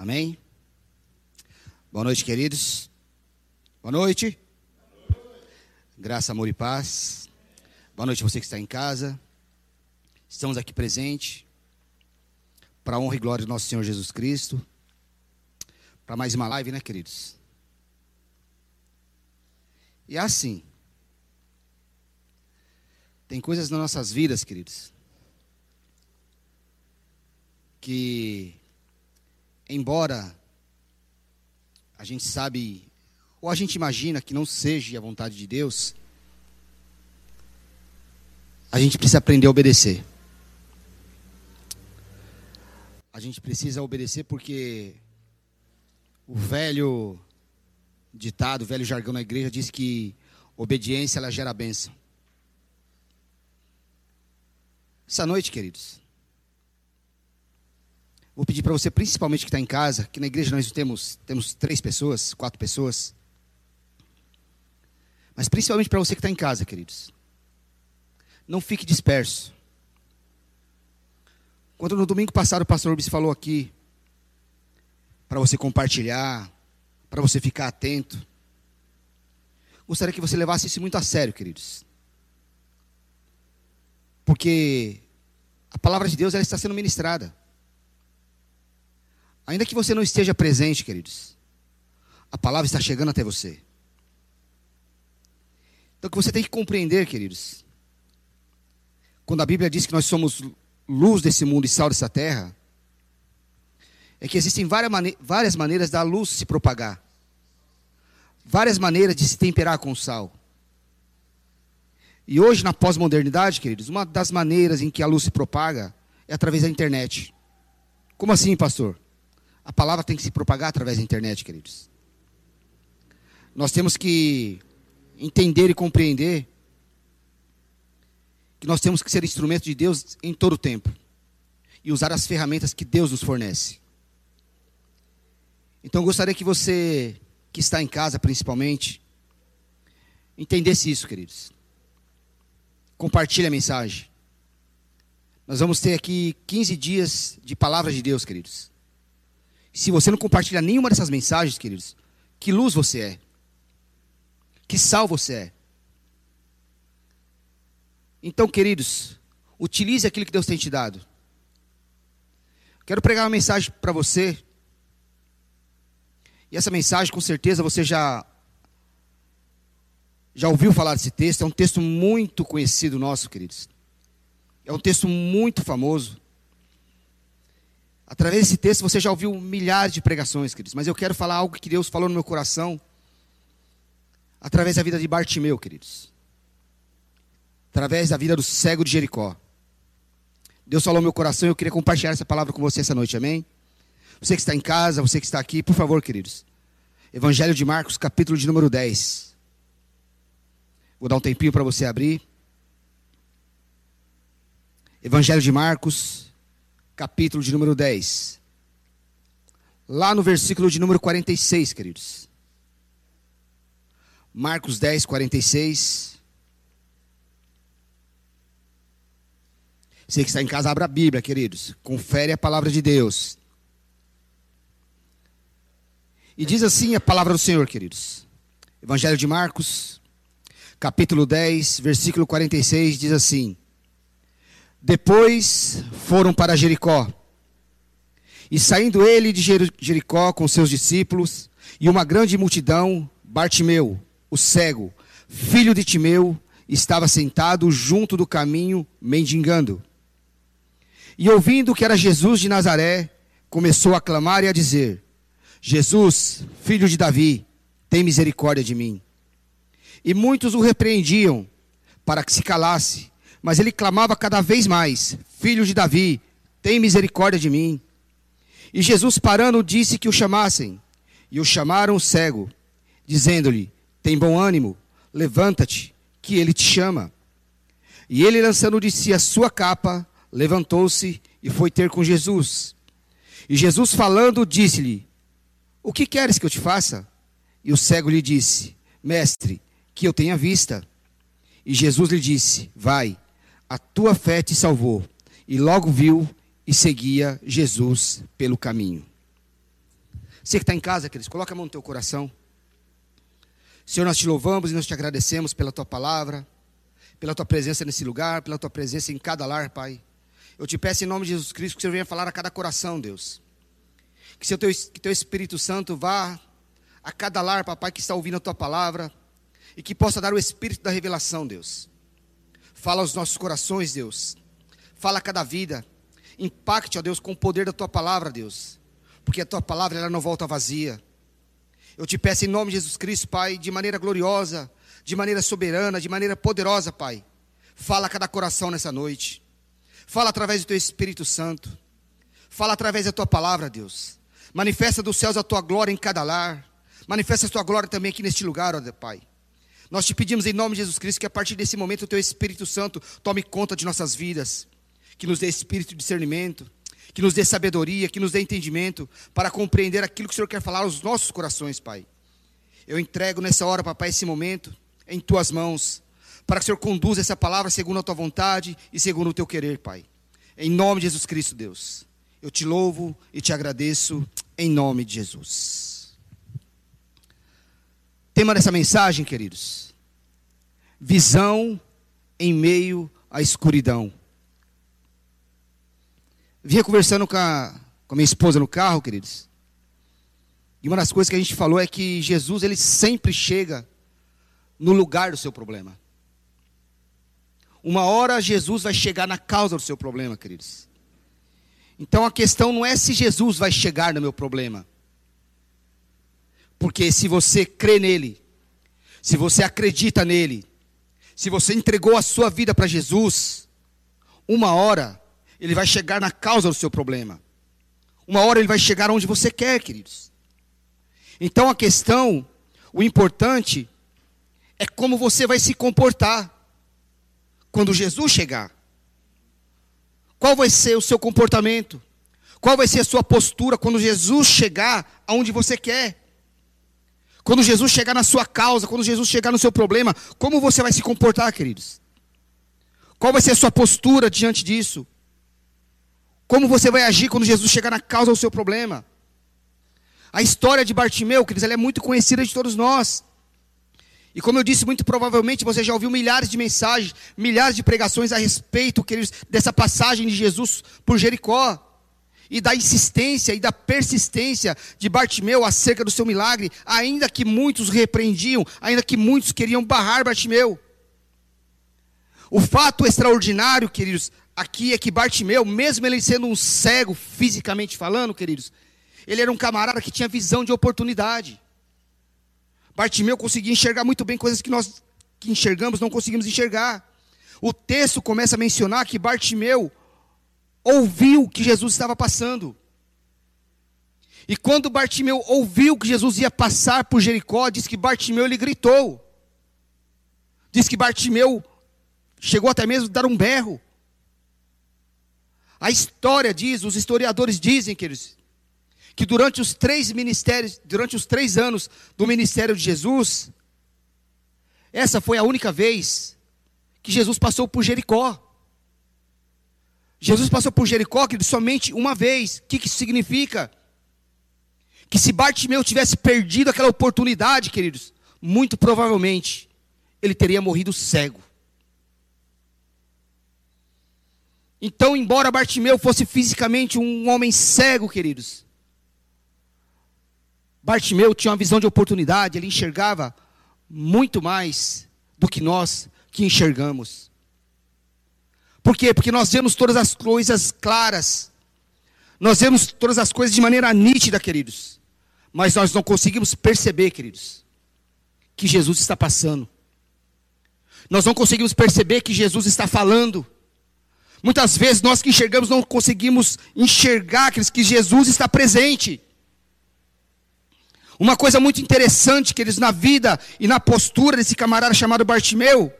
Amém? Boa noite, queridos. Boa noite. Graça, amor e paz. Boa noite você que está em casa. Estamos aqui presentes para a honra e glória do nosso Senhor Jesus Cristo. Para mais uma live, né, queridos? E é assim. Tem coisas nas nossas vidas, queridos, que embora a gente sabe ou a gente imagina que não seja a vontade de Deus, a gente precisa aprender a obedecer. A gente precisa obedecer porque o velho ditado, o velho jargão na igreja diz que obediência ela gera bênção. Essa noite, queridos, vou pedir para você, principalmente que está em casa, que na igreja nós temos, temos três pessoas, quatro pessoas, mas principalmente para você que está em casa, queridos, não fique disperso. Quando no domingo passado o pastor Urbis falou aqui, para você compartilhar, para você ficar atento, gostaria que você levasse isso muito a sério, queridos. Porque a palavra de Deus ela está sendo ministrada. Ainda que você não esteja presente, queridos, a palavra está chegando até você. Então, o que você tem que compreender, queridos, quando a Bíblia diz que nós somos luz desse mundo e sal dessa terra, é que existem várias maneiras da luz se propagar, várias maneiras de se temperar com o sal. E hoje, na pós-modernidade, queridos, uma das maneiras em que a luz se propaga é através da internet. Como assim, pastor? A palavra tem que se propagar através da internet, queridos. Nós temos que entender e compreender que nós temos que ser instrumento de Deus em todo o tempo e usar as ferramentas que Deus nos fornece. Então, eu gostaria que você, que está em casa principalmente, entendesse isso, queridos compartilhe a mensagem. Nós vamos ter aqui 15 dias de palavra de Deus, queridos. Se você não compartilha nenhuma dessas mensagens, queridos, que luz você é? Que sal você é? Então, queridos, utilize aquilo que Deus tem te dado. Quero pregar uma mensagem para você. E essa mensagem, com certeza, você já já ouviu falar desse texto? É um texto muito conhecido nosso, queridos. É um texto muito famoso. Através desse texto você já ouviu milhares de pregações, queridos. Mas eu quero falar algo que Deus falou no meu coração. Através da vida de Bartimeu, queridos. Através da vida do cego de Jericó. Deus falou no meu coração e eu queria compartilhar essa palavra com você essa noite, amém? Você que está em casa, você que está aqui, por favor, queridos. Evangelho de Marcos, capítulo de número 10. Vou dar um tempinho para você abrir. Evangelho de Marcos, capítulo de número 10. Lá no versículo de número 46, queridos. Marcos 10, 46. Você que está em casa, abra a Bíblia, queridos. Confere a palavra de Deus. E diz assim a palavra do Senhor, queridos. Evangelho de Marcos, capítulo 10, versículo 46, diz assim: Depois foram para Jericó. E saindo ele de Jericó com seus discípulos e uma grande multidão, Bartimeu, o cego, filho de Timeu, estava sentado junto do caminho, mendigando. E ouvindo que era Jesus de Nazaré, começou a clamar e a dizer: Jesus, filho de Davi, tem misericórdia de mim. E muitos o repreendiam para que se calasse, mas ele clamava cada vez mais: Filho de Davi, tem misericórdia de mim. E Jesus, parando, disse que o chamassem. E o chamaram o cego, dizendo-lhe: Tem bom ânimo, levanta-te, que ele te chama. E ele, lançando de si a sua capa, levantou-se e foi ter com Jesus. E Jesus, falando, disse-lhe: O que queres que eu te faça? E o cego lhe disse: Mestre, que eu tenha vista. E Jesus lhe disse: Vai, a tua fé te salvou. E logo viu e seguia Jesus pelo caminho. Você que está em casa, queridos, coloca a mão no teu coração. Senhor, nós te louvamos e nós te agradecemos pela tua palavra, pela tua presença nesse lugar, pela tua presença em cada lar, Pai. Eu te peço em nome de Jesus Cristo que o Senhor venha falar a cada coração, Deus. Que seu teu, que teu Espírito Santo vá a cada lar, papai, que está ouvindo a tua palavra e que possa dar o espírito da revelação, Deus. Fala aos nossos corações, Deus. Fala a cada vida. Impacte, ó Deus, com o poder da tua palavra, Deus. Porque a tua palavra ela não volta vazia. Eu te peço em nome de Jesus Cristo, Pai, de maneira gloriosa, de maneira soberana, de maneira poderosa, Pai. Fala a cada coração nessa noite. Fala através do teu Espírito Santo. Fala através da tua palavra, Deus. Manifesta dos céus a tua glória em cada lar. Manifesta a tua glória também aqui neste lugar, ó Pai. Nós te pedimos em nome de Jesus Cristo que a partir desse momento o teu Espírito Santo tome conta de nossas vidas, que nos dê espírito de discernimento, que nos dê sabedoria, que nos dê entendimento para compreender aquilo que o Senhor quer falar aos nossos corações, Pai. Eu entrego nessa hora, papai, esse momento em tuas mãos, para que o Senhor conduza essa palavra segundo a tua vontade e segundo o teu querer, Pai. Em nome de Jesus Cristo, Deus. Eu te louvo e te agradeço em nome de Jesus. Tema dessa mensagem, queridos: visão em meio à escuridão. Vinha conversando com a, com a minha esposa no carro, queridos. E uma das coisas que a gente falou é que Jesus ele sempre chega no lugar do seu problema. Uma hora Jesus vai chegar na causa do seu problema, queridos. Então a questão não é se Jesus vai chegar no meu problema. Porque se você crê nele, se você acredita nele, se você entregou a sua vida para Jesus, uma hora ele vai chegar na causa do seu problema. Uma hora ele vai chegar onde você quer, queridos. Então a questão, o importante, é como você vai se comportar quando Jesus chegar. Qual vai ser o seu comportamento? Qual vai ser a sua postura quando Jesus chegar aonde você quer? Quando Jesus chegar na sua causa, quando Jesus chegar no seu problema, como você vai se comportar, queridos? Qual vai ser a sua postura diante disso? Como você vai agir quando Jesus chegar na causa do seu problema? A história de Bartimeu, queridos, ela é muito conhecida de todos nós. E como eu disse, muito provavelmente você já ouviu milhares de mensagens, milhares de pregações a respeito, queridos, dessa passagem de Jesus por Jericó. E da insistência e da persistência de Bartimeu acerca do seu milagre, ainda que muitos repreendiam, ainda que muitos queriam barrar Bartimeu. O fato extraordinário, queridos, aqui é que Bartimeu, mesmo ele sendo um cego fisicamente falando, queridos, ele era um camarada que tinha visão de oportunidade. Bartimeu conseguia enxergar muito bem coisas que nós que enxergamos não conseguimos enxergar. O texto começa a mencionar que Bartimeu ouviu que Jesus estava passando. E quando Bartimeu ouviu que Jesus ia passar por Jericó, diz que Bartimeu ele gritou. Diz que Bartimeu chegou até mesmo a dar um berro. A história diz, os historiadores dizem que eles que durante os três ministérios, durante os três anos do ministério de Jesus, essa foi a única vez que Jesus passou por Jericó. Jesus passou por Jericó somente uma vez. O que, que isso significa? Que se Bartimeu tivesse perdido aquela oportunidade, queridos, muito provavelmente ele teria morrido cego. Então, embora Bartimeu fosse fisicamente um homem cego, queridos, Bartimeu tinha uma visão de oportunidade, ele enxergava muito mais do que nós que enxergamos. Por quê? Porque nós vemos todas as coisas claras, nós vemos todas as coisas de maneira nítida, queridos, mas nós não conseguimos perceber, queridos, que Jesus está passando. Nós não conseguimos perceber que Jesus está falando. Muitas vezes nós que enxergamos não conseguimos enxergar que Jesus está presente. Uma coisa muito interessante, queridos, na vida e na postura desse camarada chamado Bartimeu,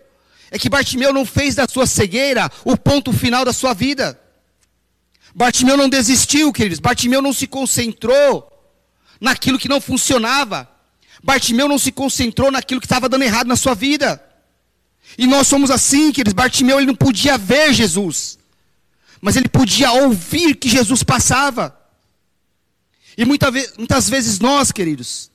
é que Bartimeu não fez da sua cegueira o ponto final da sua vida. Bartimeu não desistiu, queridos. Bartimeu não se concentrou naquilo que não funcionava. Bartimeu não se concentrou naquilo que estava dando errado na sua vida. E nós somos assim, queridos. Bartimeu ele não podia ver Jesus, mas ele podia ouvir que Jesus passava. E muita ve muitas vezes nós, queridos,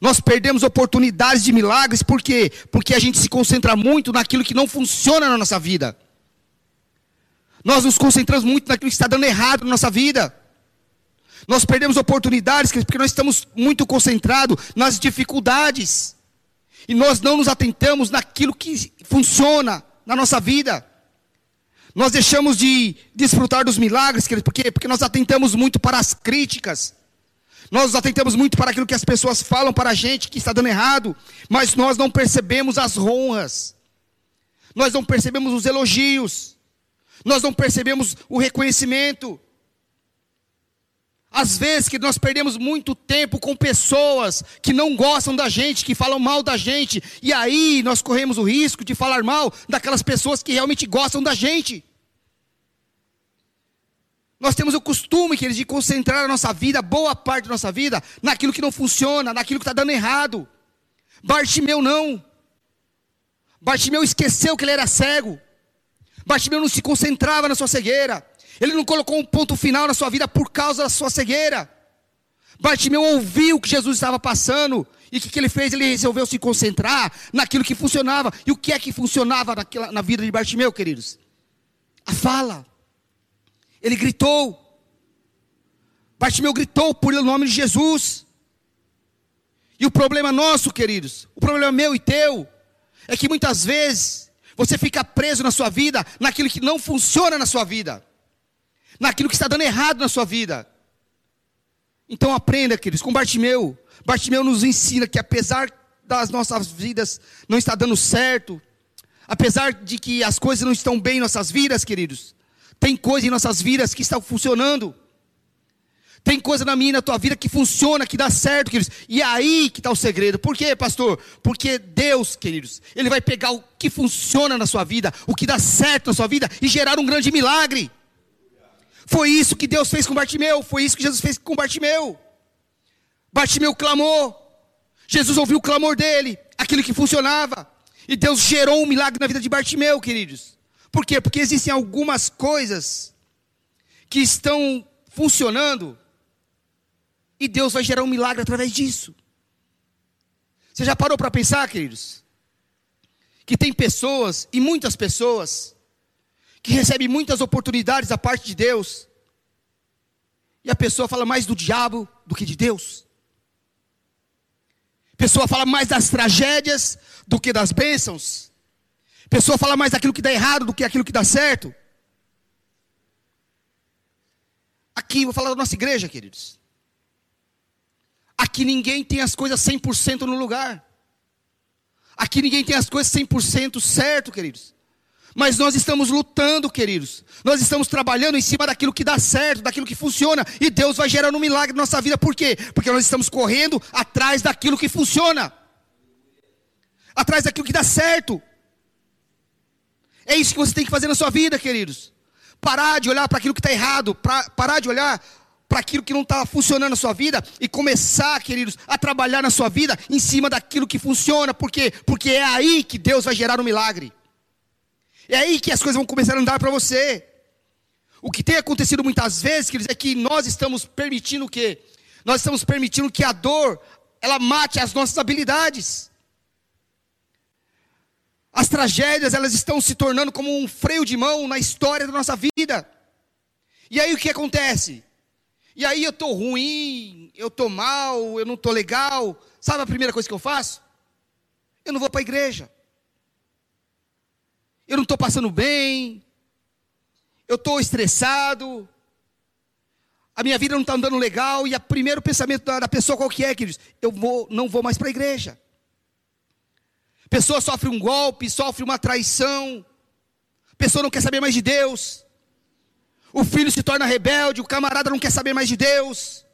nós perdemos oportunidades de milagres, por quê? Porque a gente se concentra muito naquilo que não funciona na nossa vida. Nós nos concentramos muito naquilo que está dando errado na nossa vida. Nós perdemos oportunidades porque nós estamos muito concentrados nas dificuldades. E nós não nos atentamos naquilo que funciona na nossa vida. Nós deixamos de desfrutar dos milagres, por quê? Porque nós atentamos muito para as críticas. Nós atentamos muito para aquilo que as pessoas falam para a gente que está dando errado, mas nós não percebemos as honras. Nós não percebemos os elogios. Nós não percebemos o reconhecimento. Às vezes que nós perdemos muito tempo com pessoas que não gostam da gente, que falam mal da gente, e aí nós corremos o risco de falar mal daquelas pessoas que realmente gostam da gente. Nós temos o costume, queridos, de concentrar a nossa vida, boa parte da nossa vida, naquilo que não funciona, naquilo que está dando errado. Bartimeu não. Bartimeu esqueceu que ele era cego. Bartimeu não se concentrava na sua cegueira. Ele não colocou um ponto final na sua vida por causa da sua cegueira. Bartimeu ouviu o que Jesus estava passando. E o que, que, ele fez? Ele resolveu se concentrar naquilo que funcionava. E o que é que funcionava naquela, na vida de Bartimeu, queridos? A fala. Ele gritou. Bartimeu gritou por o nome de Jesus. E o problema nosso, queridos, o problema meu e teu, é que muitas vezes você fica preso na sua vida naquilo que não funciona na sua vida naquilo que está dando errado na sua vida. Então aprenda, queridos, com Bartimeu. Bartimeu nos ensina que apesar das nossas vidas não estar dando certo, apesar de que as coisas não estão bem em nossas vidas, queridos, tem coisa em nossas vidas que estão funcionando. Tem coisa na minha e na tua vida que funciona, que dá certo, queridos. E é aí que está o segredo. Por quê, pastor? Porque Deus, queridos, Ele vai pegar o que funciona na sua vida, o que dá certo na sua vida e gerar um grande milagre. Foi isso que Deus fez com Bartimeu, foi isso que Jesus fez com Bartimeu. Bartimeu clamou, Jesus ouviu o clamor dele, aquilo que funcionava, e Deus gerou um milagre na vida de Bartimeu, queridos. Por quê? Porque existem algumas coisas que estão funcionando, e Deus vai gerar um milagre através disso. Você já parou para pensar, queridos? Que tem pessoas, e muitas pessoas, que recebe muitas oportunidades da parte de Deus, e a pessoa fala mais do diabo do que de Deus. A pessoa fala mais das tragédias do que das bênçãos. Pessoa fala mais daquilo que dá errado do que aquilo que dá certo. Aqui, vou falar da nossa igreja, queridos. Aqui ninguém tem as coisas 100% no lugar. Aqui ninguém tem as coisas 100% certo, queridos. Mas nós estamos lutando, queridos. Nós estamos trabalhando em cima daquilo que dá certo, daquilo que funciona. E Deus vai gerando um milagre na nossa vida. Por quê? Porque nós estamos correndo atrás daquilo que funciona. Atrás daquilo que dá certo. É isso que você tem que fazer na sua vida, queridos. Parar de olhar para aquilo que está errado. Pra, parar de olhar para aquilo que não está funcionando na sua vida. E começar, queridos, a trabalhar na sua vida em cima daquilo que funciona. Por quê? Porque é aí que Deus vai gerar um milagre. É aí que as coisas vão começar a andar para você. O que tem acontecido muitas vezes, queridos, é que nós estamos permitindo o quê? Nós estamos permitindo que a dor, ela mate as nossas habilidades. As tragédias, elas estão se tornando como um freio de mão na história da nossa vida. E aí o que acontece? E aí eu estou ruim, eu estou mal, eu não estou legal. Sabe a primeira coisa que eu faço? Eu não vou para a igreja eu não estou passando bem, eu estou estressado, a minha vida não está andando legal, e o primeiro pensamento da, pessoa qual que é, queridos? Eu vou, não vou mais para a igreja. Pessoa sofre um golpe, sofre uma traição, pessoa não quer saber mais de Deus, o filho se torna rebelde, o camarada não quer saber mais de Deus,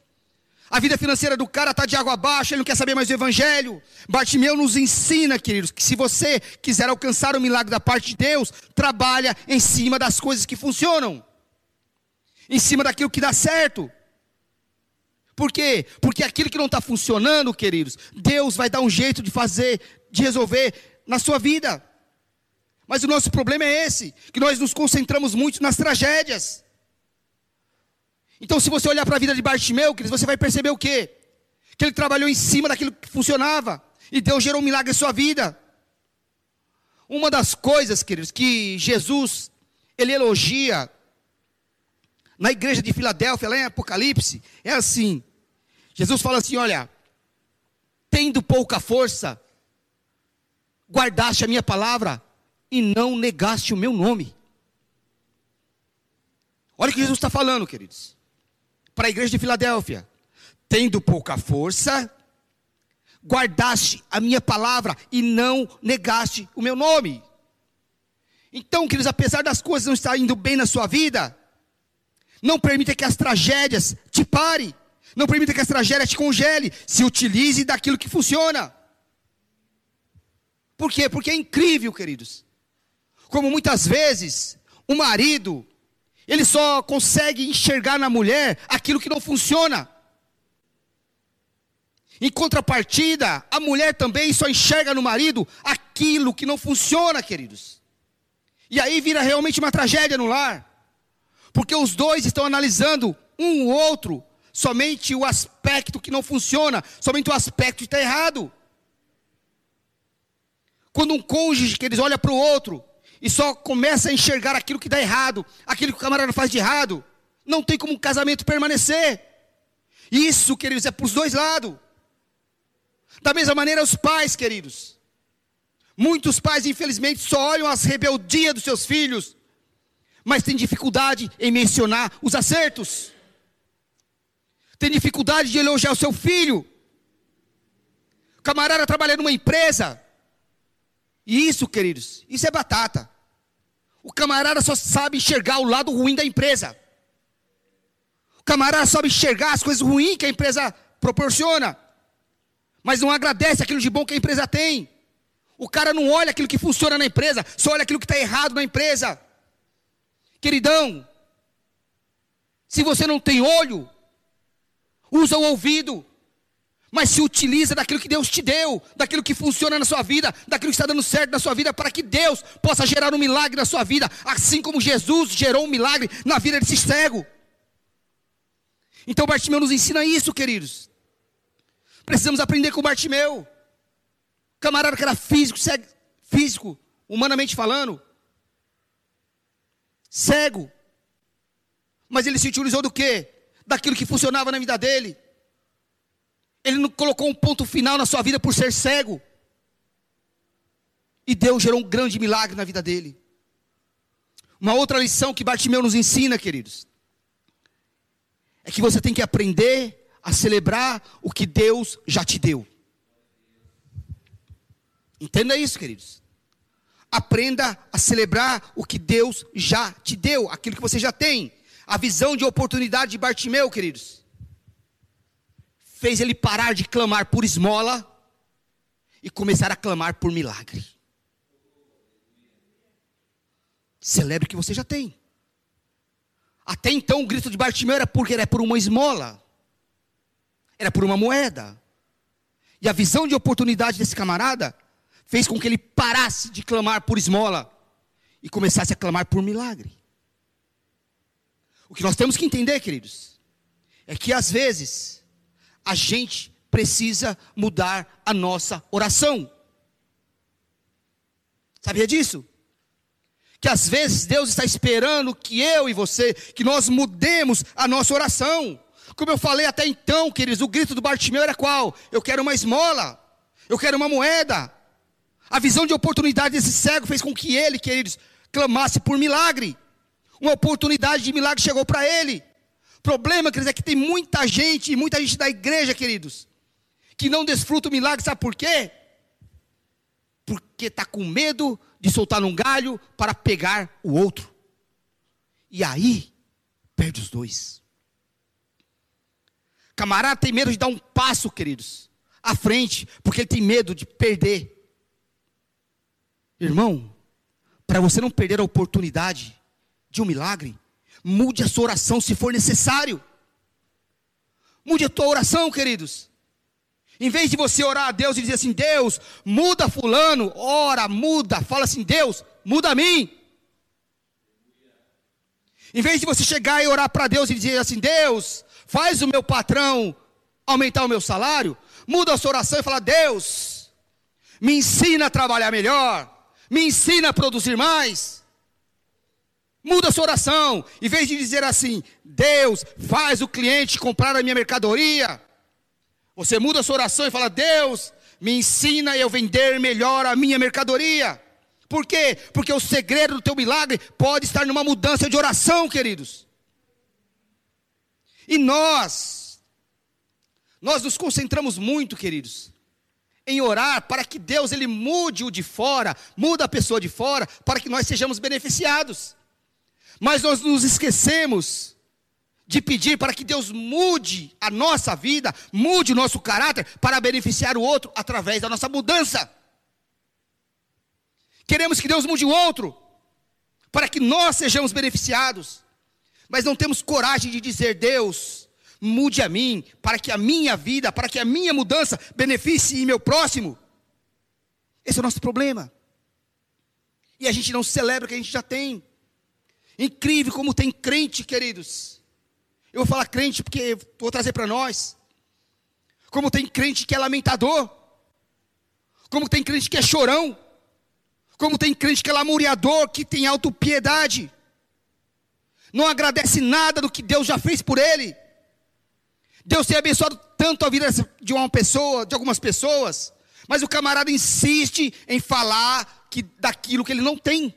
a vida financeira do cara está de água abaixo, ele não quer saber mais do Evangelho. Bartimeu nos ensina, queridos, que se você quiser alcançar o milagre da parte de Deus, trabalha em cima das coisas que funcionam, em cima daquilo que dá certo. Por quê? Porque aquilo que não está funcionando, queridos, Deus vai dar um jeito de fazer, de resolver na sua vida. Mas o nosso problema é esse, que nós nos concentramos muito nas tragédias. Então, se você olhar para a vida de Bartimeu, você vai perceber o quê? Que ele trabalhou em cima daquilo que funcionava. E Deus gerou um milagre em sua vida. Uma das coisas, queridos, que Jesus, ele elogia na igreja de Filadélfia, lá em Apocalipse, é assim. Jesus fala assim: olha, tendo pouca força, guardaste a minha palavra e não negaste o meu nome. Olha o que Jesus está falando, queridos, para a igreja de Filadélfia: tendo pouca força, guardaste a minha palavra e não negaste o meu nome. Então, queridos, apesar das coisas não estarem indo bem na sua vida, não permita que as tragédias te parem. Não permita que as tragédias te congele. Se utilize daquilo que funciona. Por quê? Porque é incrível, queridos. Como muitas vezes o marido, ele só consegue enxergar na mulher aquilo que não funciona. Em contrapartida, a mulher também só enxerga no marido aquilo que não funciona, queridos. E aí vira realmente uma tragédia no lar. Porque os dois estão analisando um o outro, somente o aspecto que não funciona, somente o aspecto que está errado. Quando um cônjuge que eles olha para o outro e só começa a enxergar aquilo que dá errado, aquilo que o camarada faz de errado, não tem como um casamento permanecer. Isso, queridos, é para os dois lados. Da mesma maneira, os pais, queridos. Muitos pais, infelizmente, só olham as rebeldias dos seus filhos, mas têm dificuldade em mencionar os acertos. Tem dificuldade de elogiar o seu filho. O camarada trabalha numa empresa. E isso, queridos, isso é batata. O camarada só sabe enxergar o lado ruim da empresa. O camarada sabe enxergar as coisas ruins que a empresa proporciona mas não agradece aquilo de bom que a empresa tem. O cara não olha aquilo que funciona na empresa, só olha aquilo que está errado na empresa. Queridão, se você não tem olho, usa o ouvido, mas se utiliza daquilo que Deus te deu, daquilo que funciona na sua vida, daquilo que está dando certo na sua vida, para que Deus possa gerar um milagre na sua vida, assim como Jesus gerou um milagre na vida desse cego. Então Bartimeu nos ensina isso, queridos. Precisamos aprender com Bartimeu. Camarada que era físico, cego, físico, humanamente falando. Cego. Mas ele se utilizou do quê? Daquilo que funcionava na vida dele. Ele não colocou um ponto final na sua vida por ser cego. E Deus gerou um grande milagre na vida dele. Uma outra lição que Bartimeu nos ensina, queridos, é que você tem que aprender a celebrar o que Deus já te deu. Entenda isso, queridos. Aprenda a celebrar o que Deus já te deu, aquilo que você já tem. A visão de oportunidade de Bartimeu, queridos, fez ele parar de clamar por esmola e começar a clamar por milagre. Celebre o que você já tem. Até então o grito de Bartimeu era porque era por uma esmola era por uma moeda. E a visão de oportunidade desse camarada fez com que ele parasse de clamar por esmola e começasse a clamar por milagre. O que nós temos que entender, queridos, é que às vezes a gente precisa mudar a nossa oração. Sabia disso? Que às vezes Deus está esperando que eu e você, que nós mudemos a nossa oração. Como eu falei até então, queridos, o grito do Bartimeu era qual? Eu quero uma esmola, eu quero uma moeda. A visão de oportunidade desse cego fez com que ele, queridos, clamasse por milagre. Uma oportunidade de milagre chegou para ele. Problema, queridos, é que tem muita gente, muita gente da igreja, queridos, que não desfruta o milagre, sabe por quê? Porque está com medo de soltar um galho para pegar o outro. E aí, perde os dois. Camarada tem medo de dar um passo, queridos, à frente, porque ele tem medo de perder. Irmão, para você não perder a oportunidade de um milagre, mude a sua oração se for necessário. Mude a tua oração, queridos. Em vez de você orar a Deus e dizer assim: Deus, muda Fulano, ora, muda, fala assim: Deus, muda a mim. Em vez de você chegar e orar para Deus e dizer assim: Deus, faz o meu patrão aumentar o meu salário, muda a sua oração e fala: Deus, me ensina a trabalhar melhor, me ensina a produzir mais. Muda a sua oração, em vez de dizer assim: Deus, faz o cliente comprar a minha mercadoria. Você muda a sua oração e fala: Deus, me ensina eu vender melhor a minha mercadoria. Por quê? Porque o segredo do teu milagre pode estar numa mudança de oração, queridos. E nós, nós nos concentramos muito, queridos, em orar para que Deus ele mude o de fora, muda a pessoa de fora, para que nós sejamos beneficiados. Mas nós nos esquecemos de pedir para que Deus mude a nossa vida, mude o nosso caráter para beneficiar o outro através da nossa mudança. Queremos que Deus mude o outro, para que nós sejamos beneficiados, mas não temos coragem de dizer: Deus, mude a mim, para que a minha vida, para que a minha mudança beneficie meu próximo. Esse é o nosso problema. E a gente não celebra o que a gente já tem. Incrível como tem crente, queridos. Eu vou falar crente porque vou trazer para nós. Como tem crente que é lamentador. Como tem crente que é chorão. Como tem crente que é lamuriador, que tem autopiedade. Não agradece nada do que Deus já fez por ele. Deus tem abençoado tanto a vida de uma pessoa, de algumas pessoas, mas o camarada insiste em falar que daquilo que ele não tem.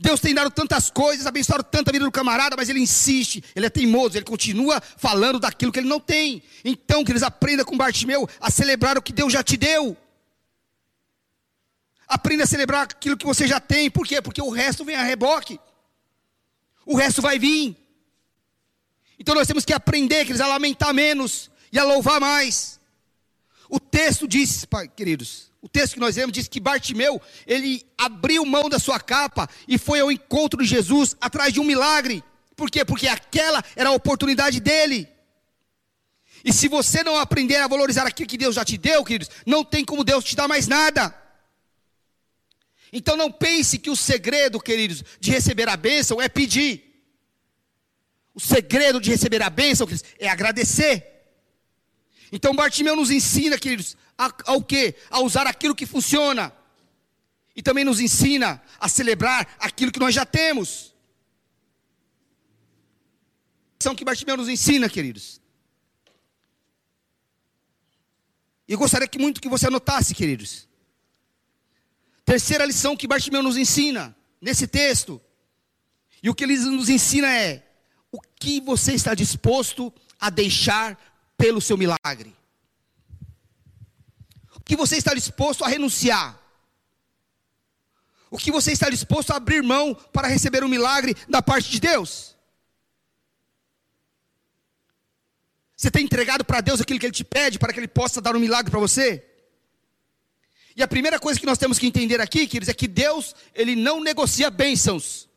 Deus tem dado tantas coisas, abençoado tanto a vida do camarada, mas ele insiste, ele é teimoso, ele continua falando daquilo que ele não tem. Então, que eles aprendam com Bartimeu a celebrar o que Deus já te deu. Aprenda a celebrar aquilo que você já tem. Por quê? Porque o resto vem a reboque. O resto vai vir. Então nós temos que aprender, queridos, a lamentar menos e a louvar mais. O texto diz, queridos, o texto que nós lemos diz que Bartimeu, ele abriu mão da sua capa e foi ao encontro de Jesus atrás de um milagre. Por quê? Porque aquela era a oportunidade dele. E se você não aprender a valorizar aquilo que Deus já te deu, queridos, não tem como Deus te dar mais nada. Então não pense que o segredo, queridos, de receber a bênção é pedir. O segredo de receber a bênção, queridos, é agradecer. Então Bartimeu nos ensina, queridos, a, ao que? A usar aquilo que funciona. E também nos ensina a celebrar aquilo que nós já temos. São que Bartimeu nos ensina, queridos. E eu gostaria que muito que você anotasse, queridos. Terceira lição que Bartimeu nos ensina nesse texto. E o que ele nos ensina é: o que você está disposto a deixar pelo seu milagre? O que você está disposto a renunciar? O que você está disposto a abrir mão para receber um milagre da parte de Deus? Você tem entregado para Deus aquilo que Ele te pede para que Ele possa dar um milagre para você? E a primeira coisa que nós temos que entender aqui, queridos, é que Deus, ele não negocia bênçãos.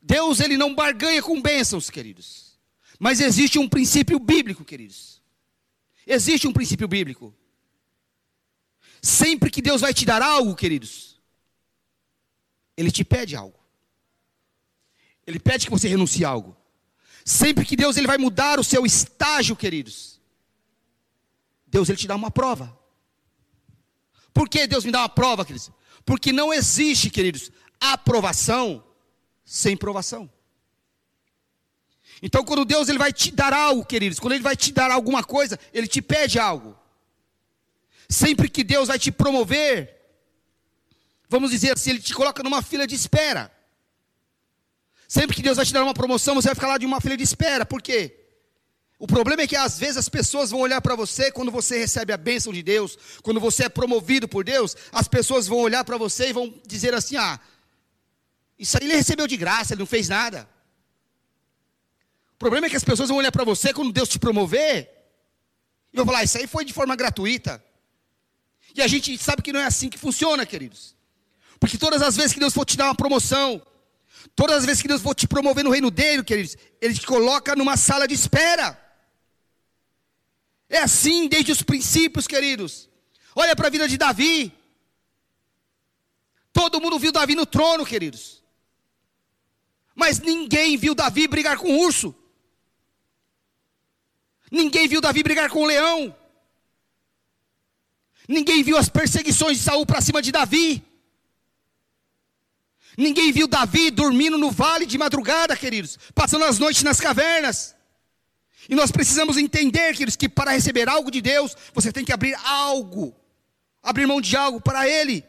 Deus, ele não barganha com bênçãos, queridos. Mas existe um princípio bíblico, queridos. Existe um princípio bíblico. Sempre que Deus vai te dar algo, queridos, Ele te pede algo. Ele pede que você renuncie a algo. Sempre que Deus ele vai mudar o seu estágio, queridos, Deus ele te dá uma prova. Por que Deus me dá uma prova, queridos? Porque não existe, queridos, aprovação sem provação. Então, quando Deus ele vai te dar algo, queridos, quando Ele vai te dar alguma coisa, Ele te pede algo. Sempre que Deus vai te promover, vamos dizer assim, Ele te coloca numa fila de espera. Sempre que Deus vai te dar uma promoção, você vai ficar lá de uma fila de espera. Por quê? O problema é que às vezes as pessoas vão olhar para você quando você recebe a bênção de Deus, quando você é promovido por Deus, as pessoas vão olhar para você e vão dizer assim: ah, isso aí ele recebeu de graça, ele não fez nada. O problema é que as pessoas vão olhar para você quando Deus te promover e vão falar: ah, isso aí foi de forma gratuita. E a gente sabe que não é assim que funciona, queridos. Porque todas as vezes que Deus for te dar uma promoção, todas as vezes que Deus for te promover no reino dele, queridos, Ele te coloca numa sala de espera. É assim desde os princípios, queridos. Olha para a vida de Davi. Todo mundo viu Davi no trono, queridos. Mas ninguém viu Davi brigar com o urso. Ninguém viu Davi brigar com o leão. Ninguém viu as perseguições de Saul para cima de Davi. Ninguém viu Davi dormindo no vale de madrugada, queridos, passando as noites nas cavernas. E nós precisamos entender, queridos, que para receber algo de Deus, você tem que abrir algo, abrir mão de algo para Ele.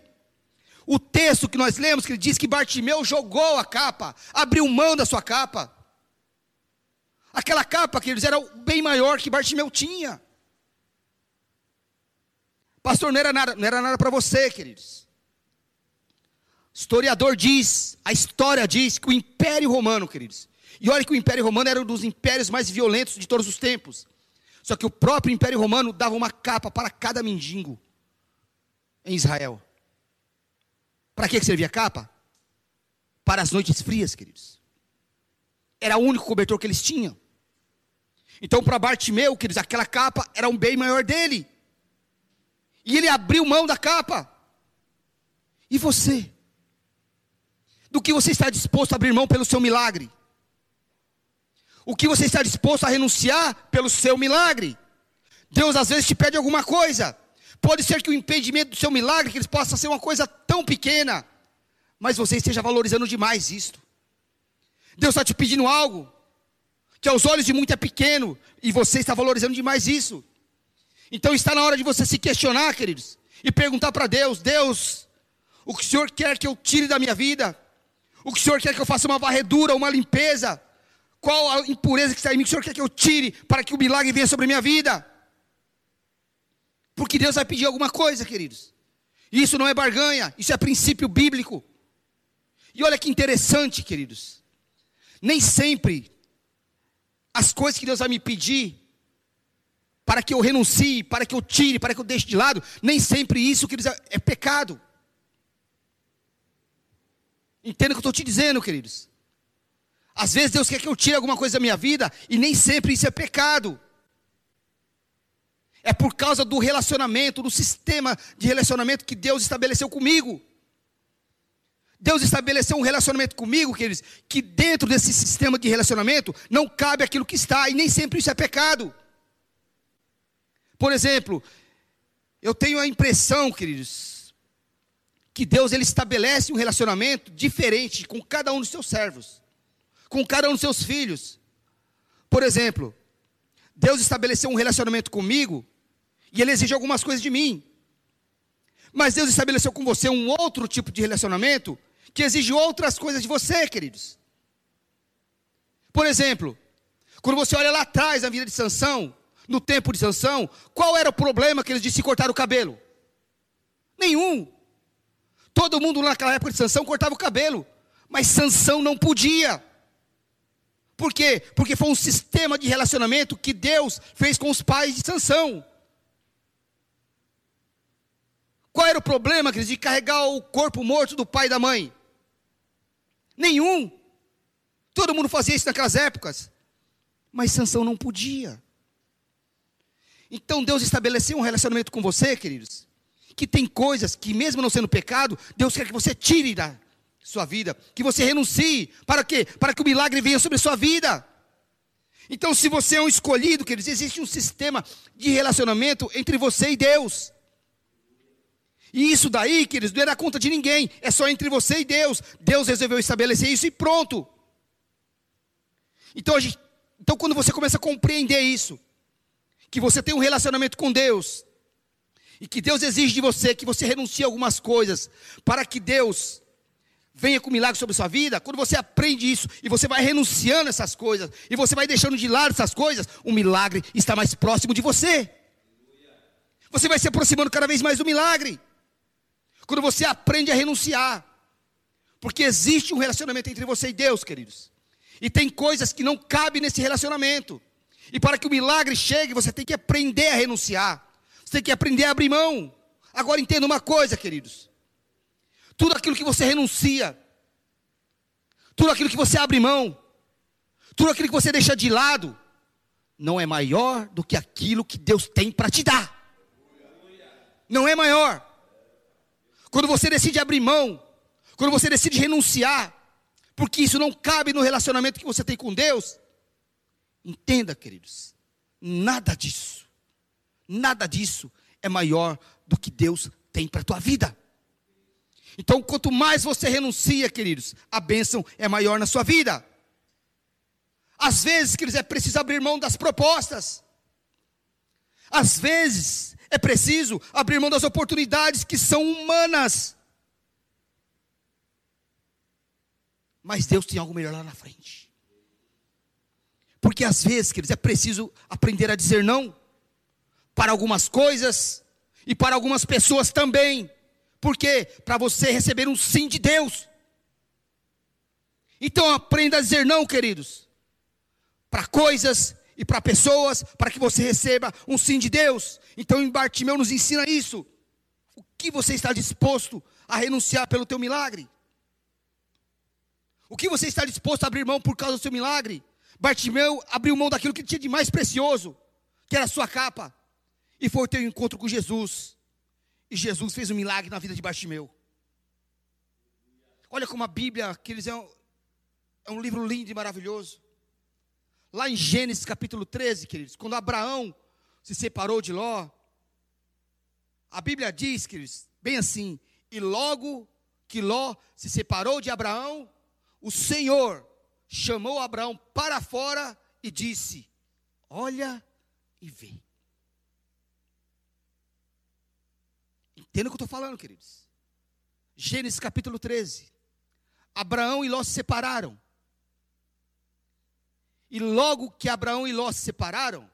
O texto que nós lemos, que ele diz que Bartimeu jogou a capa, abriu mão da sua capa. Aquela capa, queridos, era bem maior que Bartimeu tinha. Pastor, não era nada, não era nada para você, queridos. Historiador diz, a história diz que o Império Romano, queridos, e olha que o Império Romano era um dos impérios mais violentos de todos os tempos. Só que o próprio Império Romano dava uma capa para cada mendigo em Israel. Para que servia a capa? Para as noites frias, queridos. Era o único cobertor que eles tinham. Então, para Bartimeu, queridos, aquela capa era um bem maior dele. E ele abriu mão da capa. E você? Do que você está disposto a abrir mão pelo seu milagre? O que você está disposto a renunciar pelo seu milagre? Deus às vezes te pede alguma coisa. Pode ser que o impedimento do seu milagre que possa ser uma coisa tão pequena, mas você esteja valorizando demais isto. Deus está te pedindo algo que aos olhos de muito é pequeno e você está valorizando demais isso. Então está na hora de você se questionar, queridos, e perguntar para Deus: Deus, o que o Senhor quer que eu tire da minha vida? O que o Senhor quer que eu faça uma varredura, uma limpeza? Qual a impureza que está em mim que o Senhor quer que eu tire para que o milagre venha sobre a minha vida? Porque Deus vai pedir alguma coisa, queridos. Isso não é barganha, isso é princípio bíblico. E olha que interessante, queridos. Nem sempre as coisas que Deus vai me pedir para que eu renuncie, para que eu tire, para que eu deixe de lado, nem sempre isso que é, é pecado. Entenda o que eu estou te dizendo, queridos. Às vezes Deus quer que eu tire alguma coisa da minha vida e nem sempre isso é pecado. É por causa do relacionamento, do sistema de relacionamento que Deus estabeleceu comigo. Deus estabeleceu um relacionamento comigo, queridos, que dentro desse sistema de relacionamento não cabe aquilo que está, e nem sempre isso é pecado. Por exemplo, eu tenho a impressão, queridos, que Deus ele estabelece um relacionamento diferente com cada um dos seus servos, com cada um dos seus filhos. Por exemplo, Deus estabeleceu um relacionamento comigo e ele exige algumas coisas de mim. Mas Deus estabeleceu com você um outro tipo de relacionamento que exige outras coisas de você, queridos. Por exemplo, quando você olha lá atrás na vida de Sansão, no tempo de Sansão, qual era o problema que eles disseram cortar o cabelo? Nenhum. Todo mundo naquela época de Sansão cortava o cabelo, mas Sansão não podia. Por quê? Porque foi um sistema de relacionamento que Deus fez com os pais de Sansão. Qual era o problema, queridos, de carregar o corpo morto do pai e da mãe? Nenhum. Todo mundo fazia isso naquelas épocas. Mas Sansão não podia. Então Deus estabeleceu um relacionamento com você, queridos, que tem coisas que, mesmo não sendo pecado, Deus quer que você tire da sua vida, que você renuncie. Para quê? Para que o milagre venha sobre a sua vida. Então, se você é um escolhido, queridos, existe um sistema de relacionamento entre você e Deus. E isso daí, queridos, não é da conta de ninguém, é só entre você e Deus. Deus resolveu estabelecer isso e pronto. Então, gente, então quando você começa a compreender isso, que você tem um relacionamento com Deus, e que Deus exige de você que você renuncie a algumas coisas, para que Deus venha com milagre sobre a sua vida, quando você aprende isso e você vai renunciando a essas coisas, e você vai deixando de lado essas coisas, o milagre está mais próximo de você. Você vai se aproximando cada vez mais do milagre. Quando você aprende a renunciar. Porque existe um relacionamento entre você e Deus, queridos. E tem coisas que não cabem nesse relacionamento. E para que o milagre chegue, você tem que aprender a renunciar. Você tem que aprender a abrir mão. Agora entenda uma coisa, queridos. Tudo aquilo que você renuncia, tudo aquilo que você abre mão, tudo aquilo que você deixa de lado, não é maior do que aquilo que Deus tem para te dar. Não é maior. Quando você decide abrir mão, quando você decide renunciar, porque isso não cabe no relacionamento que você tem com Deus. Entenda, queridos, nada disso, nada disso é maior do que Deus tem para a tua vida. Então, quanto mais você renuncia, queridos, a bênção é maior na sua vida. Às vezes, queridos, é preciso abrir mão das propostas. Às vezes, é preciso abrir mão das oportunidades que são humanas. Mas Deus tem algo melhor lá na frente. Porque às vezes, queridos, é preciso aprender a dizer não para algumas coisas e para algumas pessoas também. Porque para você receber um sim de Deus. Então aprenda a dizer não, queridos, para coisas e para pessoas, para que você receba um sim de Deus. Então Bartimeu nos ensina isso. O que você está disposto a renunciar pelo teu milagre? O que você está disposto a abrir mão por causa do seu milagre? Bartimeu abriu mão daquilo que tinha de mais precioso, que era a sua capa, e foi ter um encontro com Jesus. E Jesus fez um milagre na vida de Bartimeu. Olha como a Bíblia, que eles é um, é um livro lindo e maravilhoso. Lá em Gênesis capítulo 13, queridos, quando Abraão se separou de Ló, a Bíblia diz, queridos, bem assim: e logo que Ló se separou de Abraão, o Senhor chamou Abraão para fora e disse: Olha e vê. Entenda o que eu estou falando, queridos. Gênesis capítulo 13. Abraão e Ló se separaram. E logo que Abraão e Ló se separaram,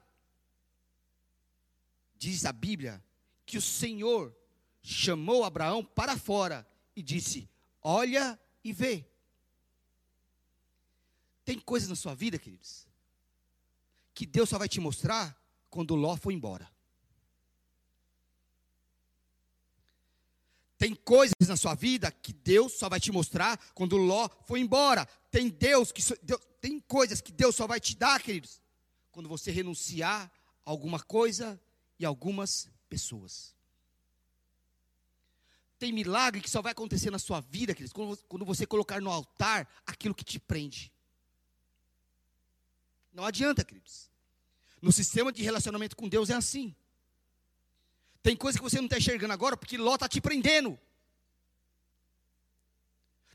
diz a Bíblia que o Senhor chamou Abraão para fora e disse: Olha e vê. Tem coisas na sua vida, queridos, que Deus só vai te mostrar quando Ló for embora. Tem coisas na sua vida que Deus só vai te mostrar quando Ló for embora. Tem Deus que Deus, tem coisas que Deus só vai te dar, queridos, quando você renunciar a alguma coisa e algumas pessoas. Tem milagre que só vai acontecer na sua vida, queridos, quando você colocar no altar aquilo que te prende. Não adianta, queridos. No sistema de relacionamento com Deus é assim. Tem coisa que você não está enxergando agora porque Ló está te prendendo.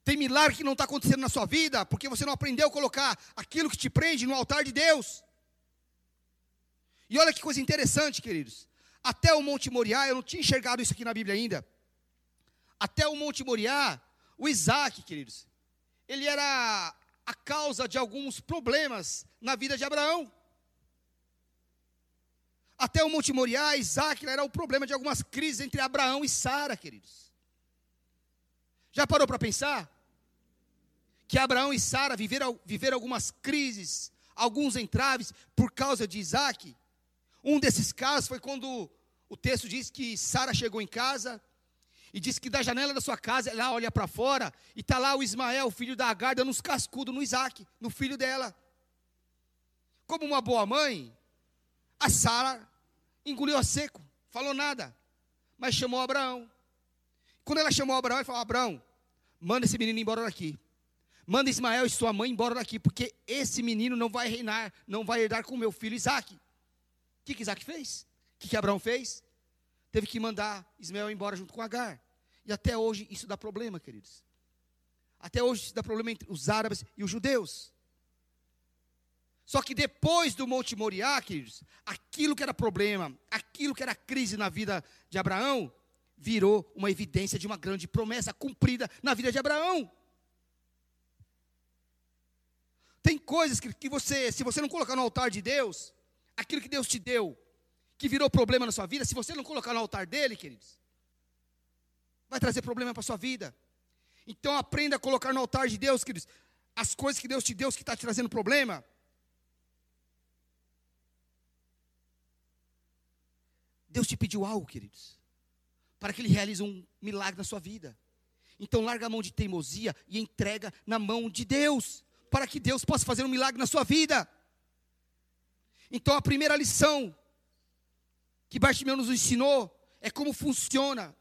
Tem milagre que não está acontecendo na sua vida porque você não aprendeu a colocar aquilo que te prende no altar de Deus. E olha que coisa interessante, queridos. Até o Monte Moriá, eu não tinha enxergado isso aqui na Bíblia ainda. Até o Monte Moriá, o Isaac, queridos, ele era a causa de alguns problemas na vida de Abraão. Até o Monte Moriá, Isaac era o problema de algumas crises entre Abraão e Sara, queridos. Já parou para pensar? Que Abraão e Sara viveram, viveram algumas crises, alguns entraves por causa de Isaac. Um desses casos foi quando o texto diz que Sara chegou em casa e diz que da janela da sua casa ela olha para fora e está lá o Ismael, filho da Agar, dando uns cascudos no Isaac, no filho dela. Como uma boa mãe, a Sara engoliu a seco, falou nada, mas chamou Abraão. Quando ela chamou Abraão, ele falou: Abraão, manda esse menino embora daqui. Manda Ismael e sua mãe embora daqui, porque esse menino não vai reinar, não vai herdar com meu filho Isaac. O que, que Isaac fez? O que, que Abraão fez? Teve que mandar Ismael embora junto com Agar. E até hoje isso dá problema, queridos. Até hoje isso dá problema entre os árabes e os judeus. Só que depois do Monte Moriá, queridos, aquilo que era problema, aquilo que era crise na vida de Abraão, virou uma evidência de uma grande promessa cumprida na vida de Abraão. Tem coisas que, que você, se você não colocar no altar de Deus, aquilo que Deus te deu, que virou problema na sua vida, se você não colocar no altar dele, queridos, vai trazer problema para a sua vida. Então aprenda a colocar no altar de Deus, queridos, as coisas que Deus te deu que está te trazendo problema. Deus te pediu algo, queridos, para que Ele realize um milagre na sua vida. Então larga a mão de teimosia e entrega na mão de Deus, para que Deus possa fazer um milagre na sua vida. Então a primeira lição que Bartimeu nos ensinou é como funciona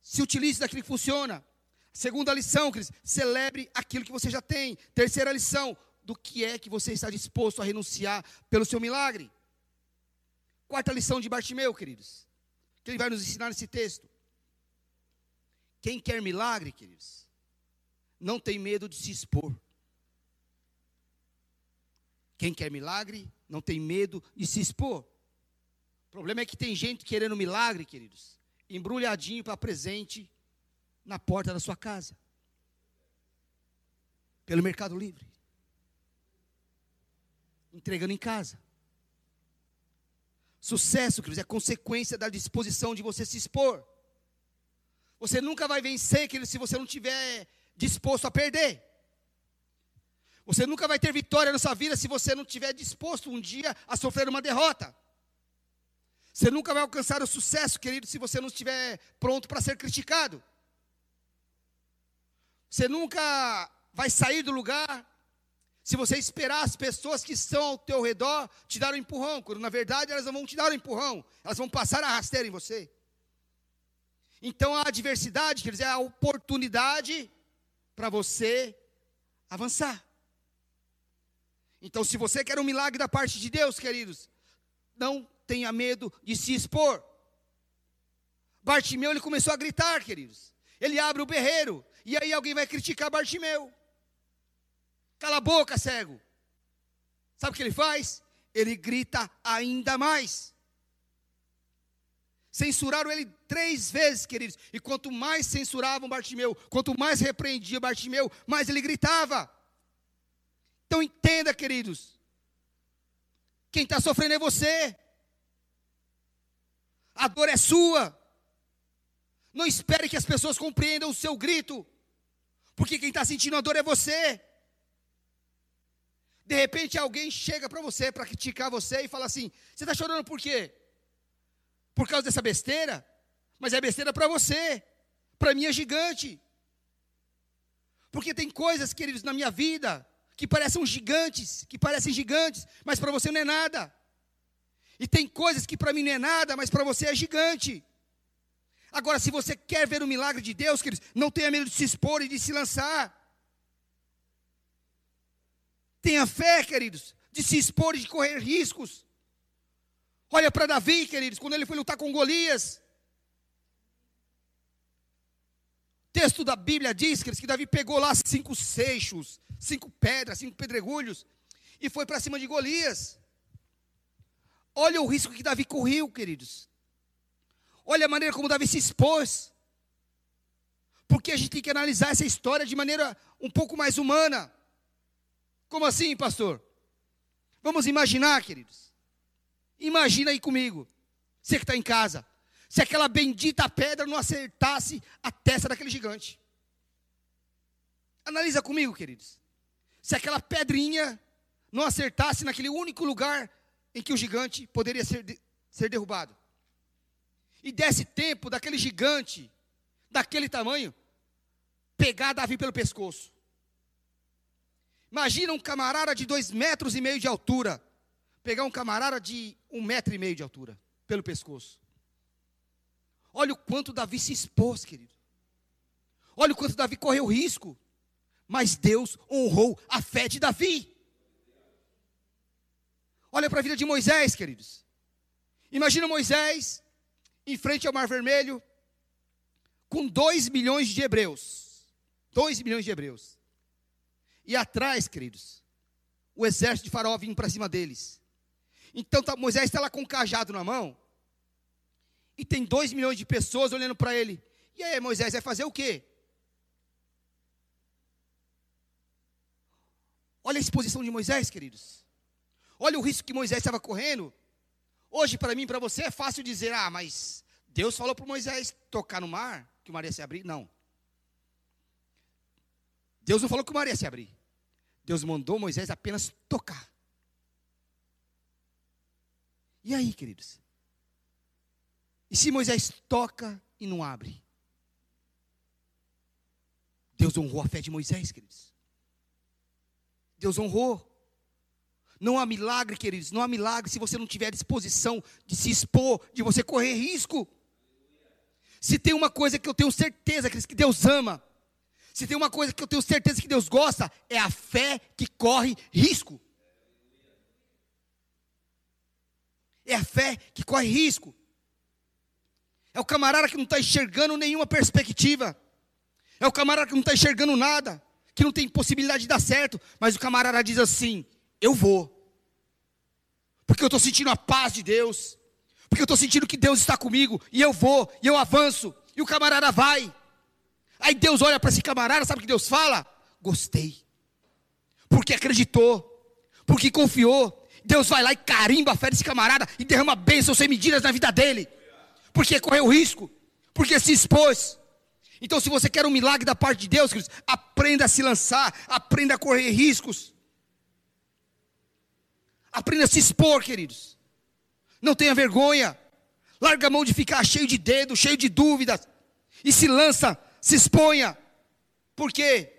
se utilize daquilo que funciona. Segunda lição, queridos, celebre aquilo que você já tem. Terceira lição, do que é que você está disposto a renunciar pelo seu milagre. Quarta lição de Bartimeu, queridos, que ele vai nos ensinar nesse texto. Quem quer milagre, queridos, não tem medo de se expor. Quem quer milagre não tem medo de se expor. O problema é que tem gente querendo milagre, queridos, embrulhadinho para presente na porta da sua casa. Pelo Mercado Livre. Entregando em casa. Sucesso, queridos, é consequência da disposição de você se expor. Você nunca vai vencer, queridos, se você não tiver disposto a perder. Você nunca vai ter vitória na sua vida se você não estiver disposto um dia a sofrer uma derrota. Você nunca vai alcançar o sucesso, querido, se você não estiver pronto para ser criticado. Você nunca vai sair do lugar se você esperar as pessoas que estão ao teu redor te dar um empurrão, quando na verdade elas não vão te dar um empurrão, elas vão passar a rasteira em você. Então a adversidade, quer dizer, é a oportunidade para você avançar. Então, se você quer um milagre da parte de Deus, queridos, não tenha medo de se expor. Bartimeu, ele começou a gritar, queridos. Ele abre o berreiro, e aí alguém vai criticar Bartimeu. Cala a boca, cego. Sabe o que ele faz? Ele grita ainda mais. Censuraram ele três vezes, queridos. E quanto mais censuravam Bartimeu, quanto mais repreendia Bartimeu, mais ele gritava. Então entenda, queridos. Quem está sofrendo é você. A dor é sua. Não espere que as pessoas compreendam o seu grito. Porque quem está sentindo a dor é você. De repente alguém chega para você para criticar você e fala assim: Você está chorando por quê? Por causa dessa besteira? Mas é besteira para você. Para mim é gigante. Porque tem coisas, queridos, na minha vida que parecem gigantes, que parecem gigantes, mas para você não é nada. E tem coisas que para mim não é nada, mas para você é gigante. Agora, se você quer ver o milagre de Deus, queridos, não tenha medo de se expor e de se lançar. Tenha fé, queridos, de se expor e de correr riscos. Olha para Davi, queridos, quando ele foi lutar com Golias. O texto da Bíblia diz, queridos, que Davi pegou lá cinco seixos, cinco pedras, cinco pedregulhos, e foi para cima de Golias. Olha o risco que Davi correu, queridos. Olha a maneira como Davi se expôs. Porque a gente tem que analisar essa história de maneira um pouco mais humana. Como assim, pastor? Vamos imaginar, queridos. Imagina aí comigo. Você que está em casa. Se aquela bendita pedra não acertasse a testa daquele gigante. Analisa comigo, queridos se aquela pedrinha não acertasse naquele único lugar em que o gigante poderia ser, de, ser derrubado. E desse tempo daquele gigante, daquele tamanho, pegar Davi pelo pescoço. Imagina um camarada de dois metros e meio de altura, pegar um camarada de um metro e meio de altura, pelo pescoço. Olha o quanto Davi se expôs, querido. Olha o quanto Davi correu risco. Mas Deus honrou a fé de Davi. Olha para a vida de Moisés, queridos. Imagina Moisés em frente ao Mar Vermelho, com dois milhões de hebreus. Dois milhões de hebreus. E atrás, queridos, o exército de Faraó vindo para cima deles. Então tá, Moisés está lá com um cajado na mão. E tem dois milhões de pessoas olhando para ele. E aí, Moisés vai fazer o quê? Olha a exposição de Moisés, queridos. Olha o risco que Moisés estava correndo. Hoje, para mim para você, é fácil dizer: ah, mas Deus falou para Moisés tocar no mar, que o mar ia se abrir. Não. Deus não falou que o mar ia se abrir. Deus mandou Moisés apenas tocar. E aí, queridos? E se Moisés toca e não abre? Deus honrou a fé de Moisés, queridos. Deus honrou. Não há milagre, queridos, não há milagre se você não tiver disposição de se expor, de você correr risco. Se tem uma coisa que eu tenho certeza, queridos, que Deus ama, Se tem uma coisa que eu tenho certeza que Deus gosta, é a fé que corre risco. É a fé que corre risco. É o camarada que não está enxergando nenhuma perspectiva. É o camarada que não está enxergando nada. Que não tem possibilidade de dar certo. Mas o camarada diz assim: Eu vou. Porque eu estou sentindo a paz de Deus. Porque eu estou sentindo que Deus está comigo. E eu vou. E eu avanço. E o camarada vai. Aí Deus olha para esse camarada, sabe o que Deus fala? Gostei. Porque acreditou. Porque confiou. Deus vai lá e carimba a fé desse camarada e derrama bênçãos sem medidas na vida dele. Porque correu risco. Porque se expôs. Então, se você quer um milagre da parte de Deus, queridos, aprenda a se lançar, aprenda a correr riscos. Aprenda a se expor, queridos. Não tenha vergonha. Larga a mão de ficar cheio de dedos, cheio de dúvidas. E se lança, se exponha. Por quê?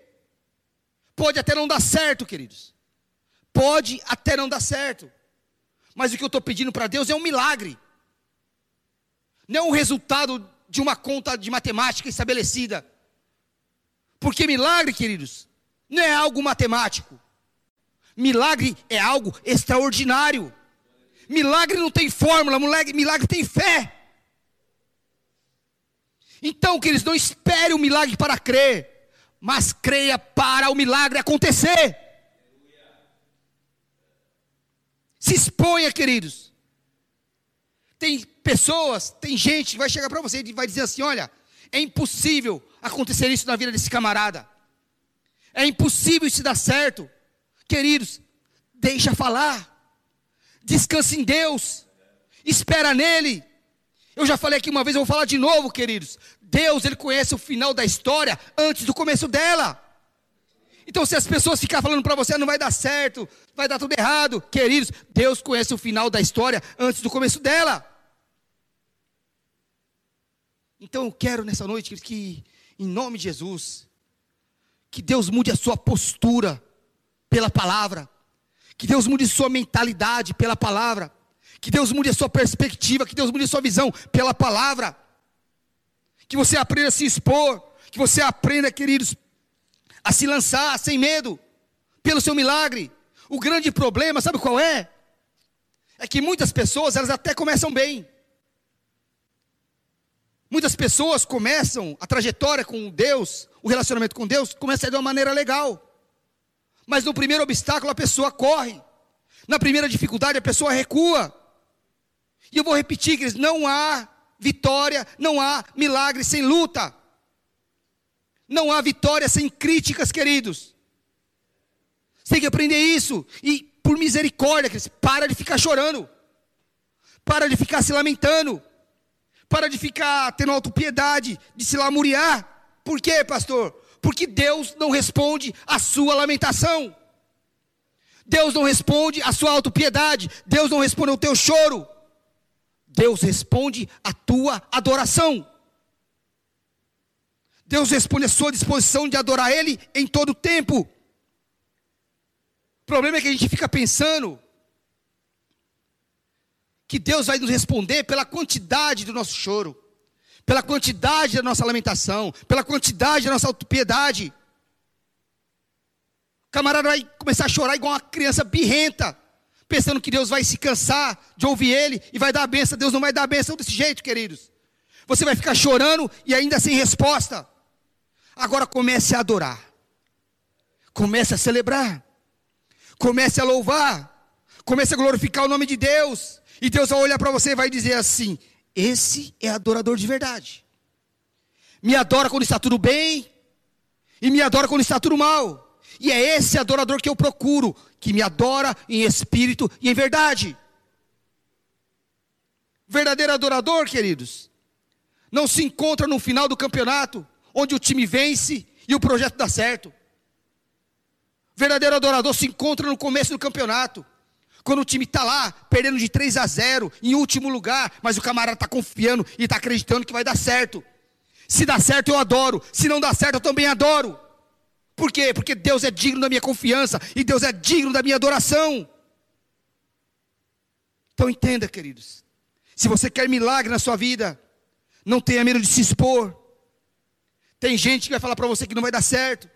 Pode até não dar certo, queridos. Pode até não dar certo. Mas o que eu estou pedindo para Deus é um milagre. Não é um resultado de uma conta de matemática estabelecida. Porque milagre, queridos, não é algo matemático. Milagre é algo extraordinário. Milagre não tem fórmula, milagre, milagre tem fé. Então, queridos, não espere o milagre para crer, mas creia para o milagre acontecer. Se exponha, queridos. Tem pessoas, tem gente que vai chegar para você e vai dizer assim: olha, é impossível acontecer isso na vida desse camarada. É impossível isso dar certo. Queridos, deixa falar. Descanse em Deus. Espera nele. Eu já falei aqui uma vez, eu vou falar de novo, queridos. Deus, ele conhece o final da história antes do começo dela. Então, se as pessoas ficarem falando para você, ah, não vai dar certo, vai dar tudo errado, queridos, Deus conhece o final da história antes do começo dela. Então, eu quero nessa noite que, em nome de Jesus, que Deus mude a sua postura pela palavra, que Deus mude sua mentalidade pela palavra, que Deus mude a sua perspectiva, que Deus mude a sua visão pela palavra, que você aprenda a se expor, que você aprenda, queridos, a se lançar sem medo, pelo seu milagre. O grande problema, sabe qual é? É que muitas pessoas, elas até começam bem. Muitas pessoas começam a trajetória com Deus, o relacionamento com Deus, começa de uma maneira legal. Mas no primeiro obstáculo a pessoa corre. Na primeira dificuldade a pessoa recua. E eu vou repetir, queridos, não há vitória, não há milagre sem luta. Não há vitória sem críticas, queridos. Você tem que aprender isso. E, por misericórdia, queridos, para de ficar chorando. Para de ficar se lamentando. Para de ficar tendo autopiedade, de se lamuriar. Por quê, pastor? Porque Deus não responde a sua lamentação. Deus não responde a sua autopiedade. Deus não responde ao teu choro. Deus responde a tua adoração. Deus responde a sua disposição de adorar Ele em todo o tempo. O problema é que a gente fica pensando que Deus vai nos responder pela quantidade do nosso choro, pela quantidade da nossa lamentação, pela quantidade da nossa autopiedade. O camarada vai começar a chorar igual uma criança birrenta, pensando que Deus vai se cansar de ouvir ele e vai dar a benção. Deus não vai dar a benção desse jeito, queridos. Você vai ficar chorando e ainda sem resposta. Agora comece a adorar. Comece a celebrar. Comece a louvar. Comece a glorificar o nome de Deus. E Deus vai olhar para você e vai dizer assim: Esse é adorador de verdade. Me adora quando está tudo bem. E me adora quando está tudo mal. E é esse adorador que eu procuro, que me adora em espírito e em verdade. Verdadeiro adorador, queridos, não se encontra no final do campeonato onde o time vence e o projeto dá certo. verdadeiro adorador se encontra no começo do campeonato. Quando o time está lá, perdendo de 3 a 0, em último lugar, mas o camarada está confiando e está acreditando que vai dar certo. Se dá certo, eu adoro. Se não dá certo, eu também adoro. Por quê? Porque Deus é digno da minha confiança e Deus é digno da minha adoração. Então entenda, queridos. Se você quer milagre na sua vida, não tenha medo de se expor. Tem gente que vai falar para você que não vai dar certo.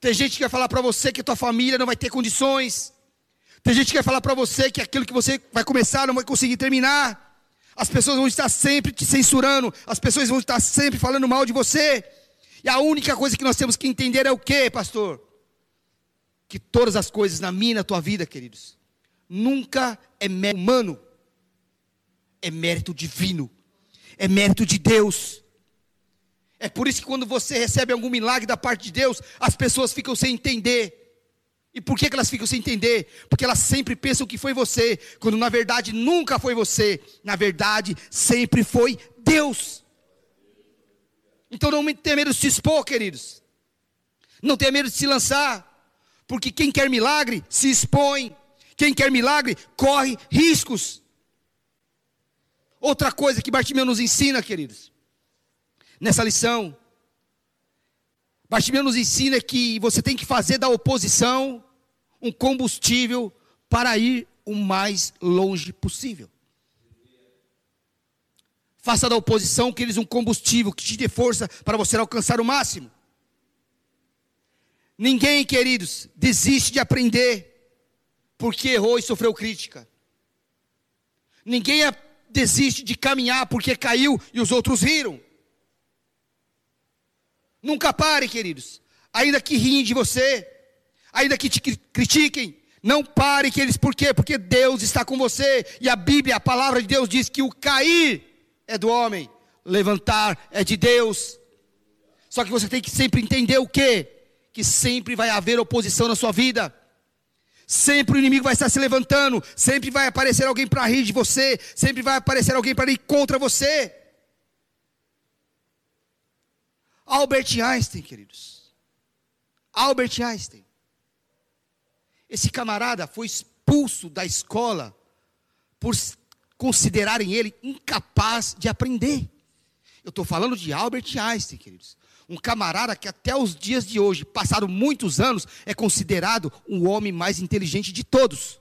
Tem gente que vai falar para você que a tua família não vai ter condições. Tem gente que vai falar para você que aquilo que você vai começar não vai conseguir terminar. As pessoas vão estar sempre te censurando, as pessoas vão estar sempre falando mal de você. E a única coisa que nós temos que entender é o que, pastor? Que todas as coisas na minha e na tua vida, queridos, nunca é mérito humano, é mérito divino, é mérito de Deus. É por isso que quando você recebe algum milagre da parte de Deus, as pessoas ficam sem entender. E por que, que elas ficam sem entender? Porque elas sempre pensam que foi você, quando na verdade nunca foi você, na verdade sempre foi Deus. Então não tenha medo de se expor, queridos. Não tenha medo de se lançar, porque quem quer milagre se expõe. Quem quer milagre corre riscos. Outra coisa que Bartimeu nos ensina, queridos, nessa lição, Bartimeu nos ensina que você tem que fazer da oposição um combustível para ir o mais longe possível. Faça da oposição, queridos, um combustível que te dê força para você alcançar o máximo. Ninguém, queridos, desiste de aprender porque errou e sofreu crítica. Ninguém desiste de caminhar porque caiu e os outros riram. Nunca pare, queridos. Ainda que riem de você, ainda que te critiquem, não pare, queridos, por quê? Porque Deus está com você. E a Bíblia, a palavra de Deus diz que o cair é do homem, levantar é de Deus. Só que você tem que sempre entender o quê? Que sempre vai haver oposição na sua vida. Sempre o inimigo vai estar se levantando, sempre vai aparecer alguém para rir de você, sempre vai aparecer alguém para ir contra você. Albert Einstein, queridos. Albert Einstein. Esse camarada foi expulso da escola por considerarem ele incapaz de aprender. Eu estou falando de Albert Einstein, queridos. Um camarada que até os dias de hoje, passaram muitos anos, é considerado o homem mais inteligente de todos.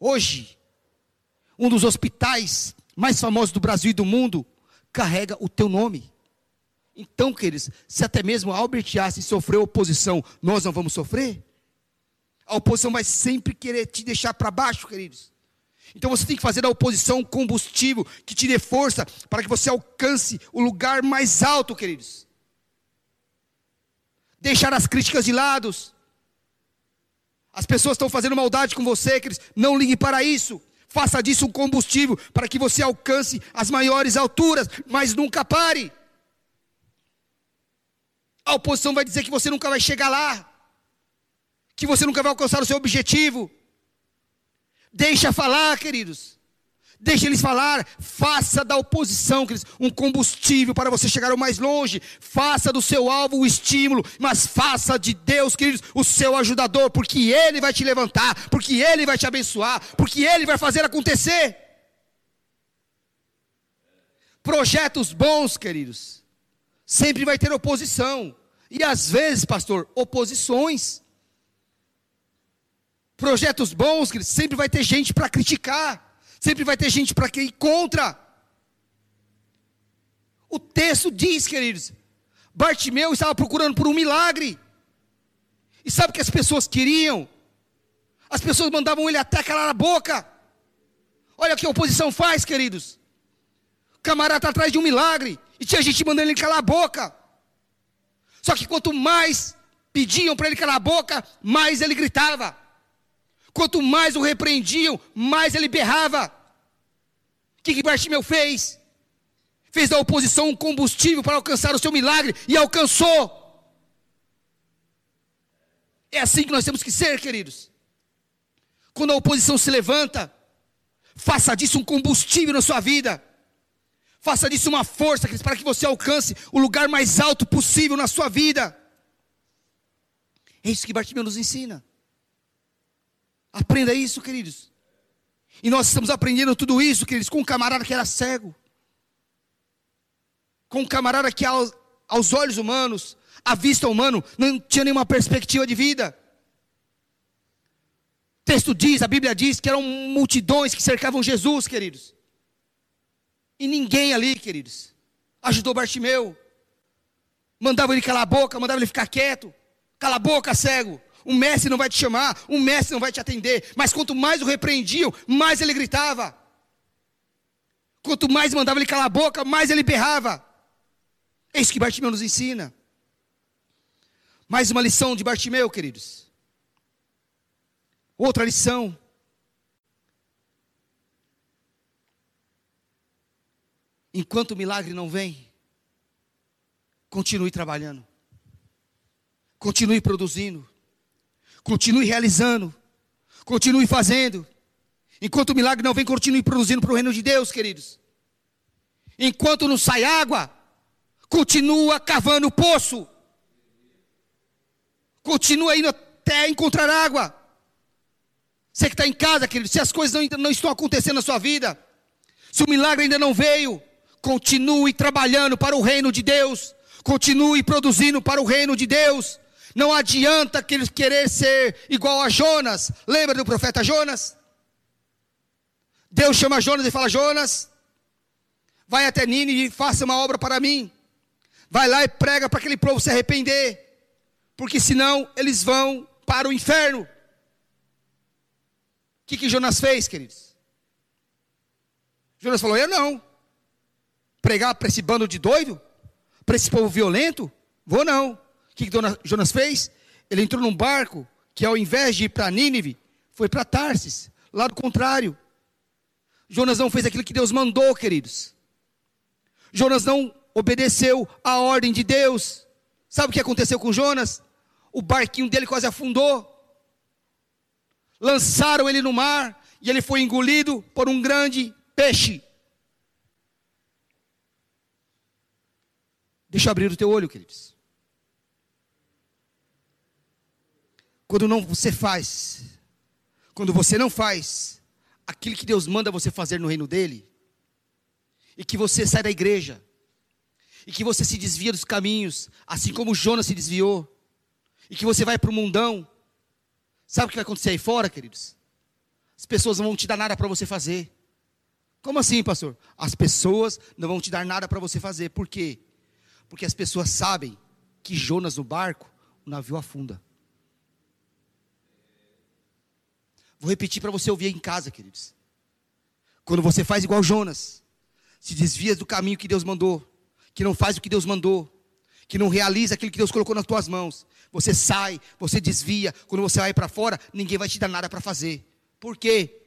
Hoje, um dos hospitais mais famosos do Brasil e do mundo carrega o teu nome. Então, queridos, se até mesmo Albert Einstein sofreu oposição, nós não vamos sofrer? A oposição vai sempre querer te deixar para baixo, queridos. Então você tem que fazer da oposição um combustível que te dê força para que você alcance o lugar mais alto, queridos. Deixar as críticas de lado. As pessoas estão fazendo maldade com você, queridos. Não ligue para isso. Faça disso um combustível para que você alcance as maiores alturas, mas nunca pare. A oposição vai dizer que você nunca vai chegar lá, que você nunca vai alcançar o seu objetivo. Deixa falar, queridos. Deixa eles falar, faça da oposição, queridos, um combustível para você chegar o mais longe. Faça do seu alvo o estímulo, mas faça de Deus, queridos, o seu ajudador, porque Ele vai te levantar, porque Ele vai te abençoar, porque Ele vai fazer acontecer. Projetos bons, queridos, sempre vai ter oposição, e às vezes, pastor, oposições. Projetos bons, sempre vai ter gente para criticar. Sempre vai ter gente para ir contra. O texto diz, queridos, Bartimeu estava procurando por um milagre. E sabe o que as pessoas queriam? As pessoas mandavam ele até calar a boca. Olha o que a oposição faz, queridos. O camarada está atrás de um milagre. E tinha gente mandando ele calar a boca. Só que quanto mais pediam para ele calar a boca, mais ele gritava. Quanto mais o repreendiam, mais ele berrava. O que, que Bartimeu fez? Fez da oposição um combustível para alcançar o seu milagre e alcançou. É assim que nós temos que ser, queridos. Quando a oposição se levanta, faça disso um combustível na sua vida. Faça disso uma força, para que você alcance o lugar mais alto possível na sua vida. É isso que Bartimeu nos ensina. Aprenda isso, queridos. E nós estamos aprendendo tudo isso, queridos, com um camarada que era cego. Com um camarada que, aos, aos olhos humanos, à vista humana, não tinha nenhuma perspectiva de vida. O texto diz, a Bíblia diz que eram multidões que cercavam Jesus, queridos. E ninguém ali, queridos, ajudou Bartimeu. Mandava ele calar a boca, mandava ele ficar quieto. Cala a boca, cego. O mestre não vai te chamar, o mestre não vai te atender. Mas quanto mais o repreendiam, mais ele gritava. Quanto mais mandava ele calar a boca, mais ele berrava. É isso que Bartimeu nos ensina. Mais uma lição de Bartimeu, queridos. Outra lição. Enquanto o milagre não vem, continue trabalhando, continue produzindo, continue realizando, continue fazendo. Enquanto o milagre não vem, continue produzindo para o reino de Deus, queridos. Enquanto não sai água, continua cavando o poço. Continua indo até encontrar água. Você que está em casa, querido, se as coisas não, não estão acontecendo na sua vida, se o milagre ainda não veio, Continue trabalhando para o reino de Deus. Continue produzindo para o reino de Deus. Não adianta querer ser igual a Jonas. Lembra do profeta Jonas? Deus chama Jonas e fala: Jonas, vai até Nínive e faça uma obra para mim. Vai lá e prega para aquele povo se arrepender. Porque senão eles vão para o inferno. O que, que Jonas fez, queridos? Jonas falou: Eu não pregar para esse bando de doido? Para esse povo violento? Vou não. Que, que Jonas fez? Ele entrou num barco que ao invés de ir para Nínive, foi para Tarsis, lado contrário. Jonas não fez aquilo que Deus mandou, queridos. Jonas não obedeceu a ordem de Deus. Sabe o que aconteceu com Jonas? O barquinho dele quase afundou. Lançaram ele no mar e ele foi engolido por um grande peixe. Deixa eu abrir o teu olho, queridos. Quando não você faz, quando você não faz aquilo que Deus manda você fazer no reino dele, e que você sai da igreja, e que você se desvia dos caminhos, assim como Jonas se desviou, e que você vai para o mundão, sabe o que vai acontecer aí fora, queridos? As pessoas não vão te dar nada para você fazer. Como assim, pastor? As pessoas não vão te dar nada para você fazer. Por quê? Porque as pessoas sabem que Jonas no barco, o navio afunda. Vou repetir para você ouvir em casa, queridos. Quando você faz igual Jonas, se desvia do caminho que Deus mandou, que não faz o que Deus mandou, que não realiza aquilo que Deus colocou nas tuas mãos, você sai, você desvia, quando você vai para fora, ninguém vai te dar nada para fazer. Por quê?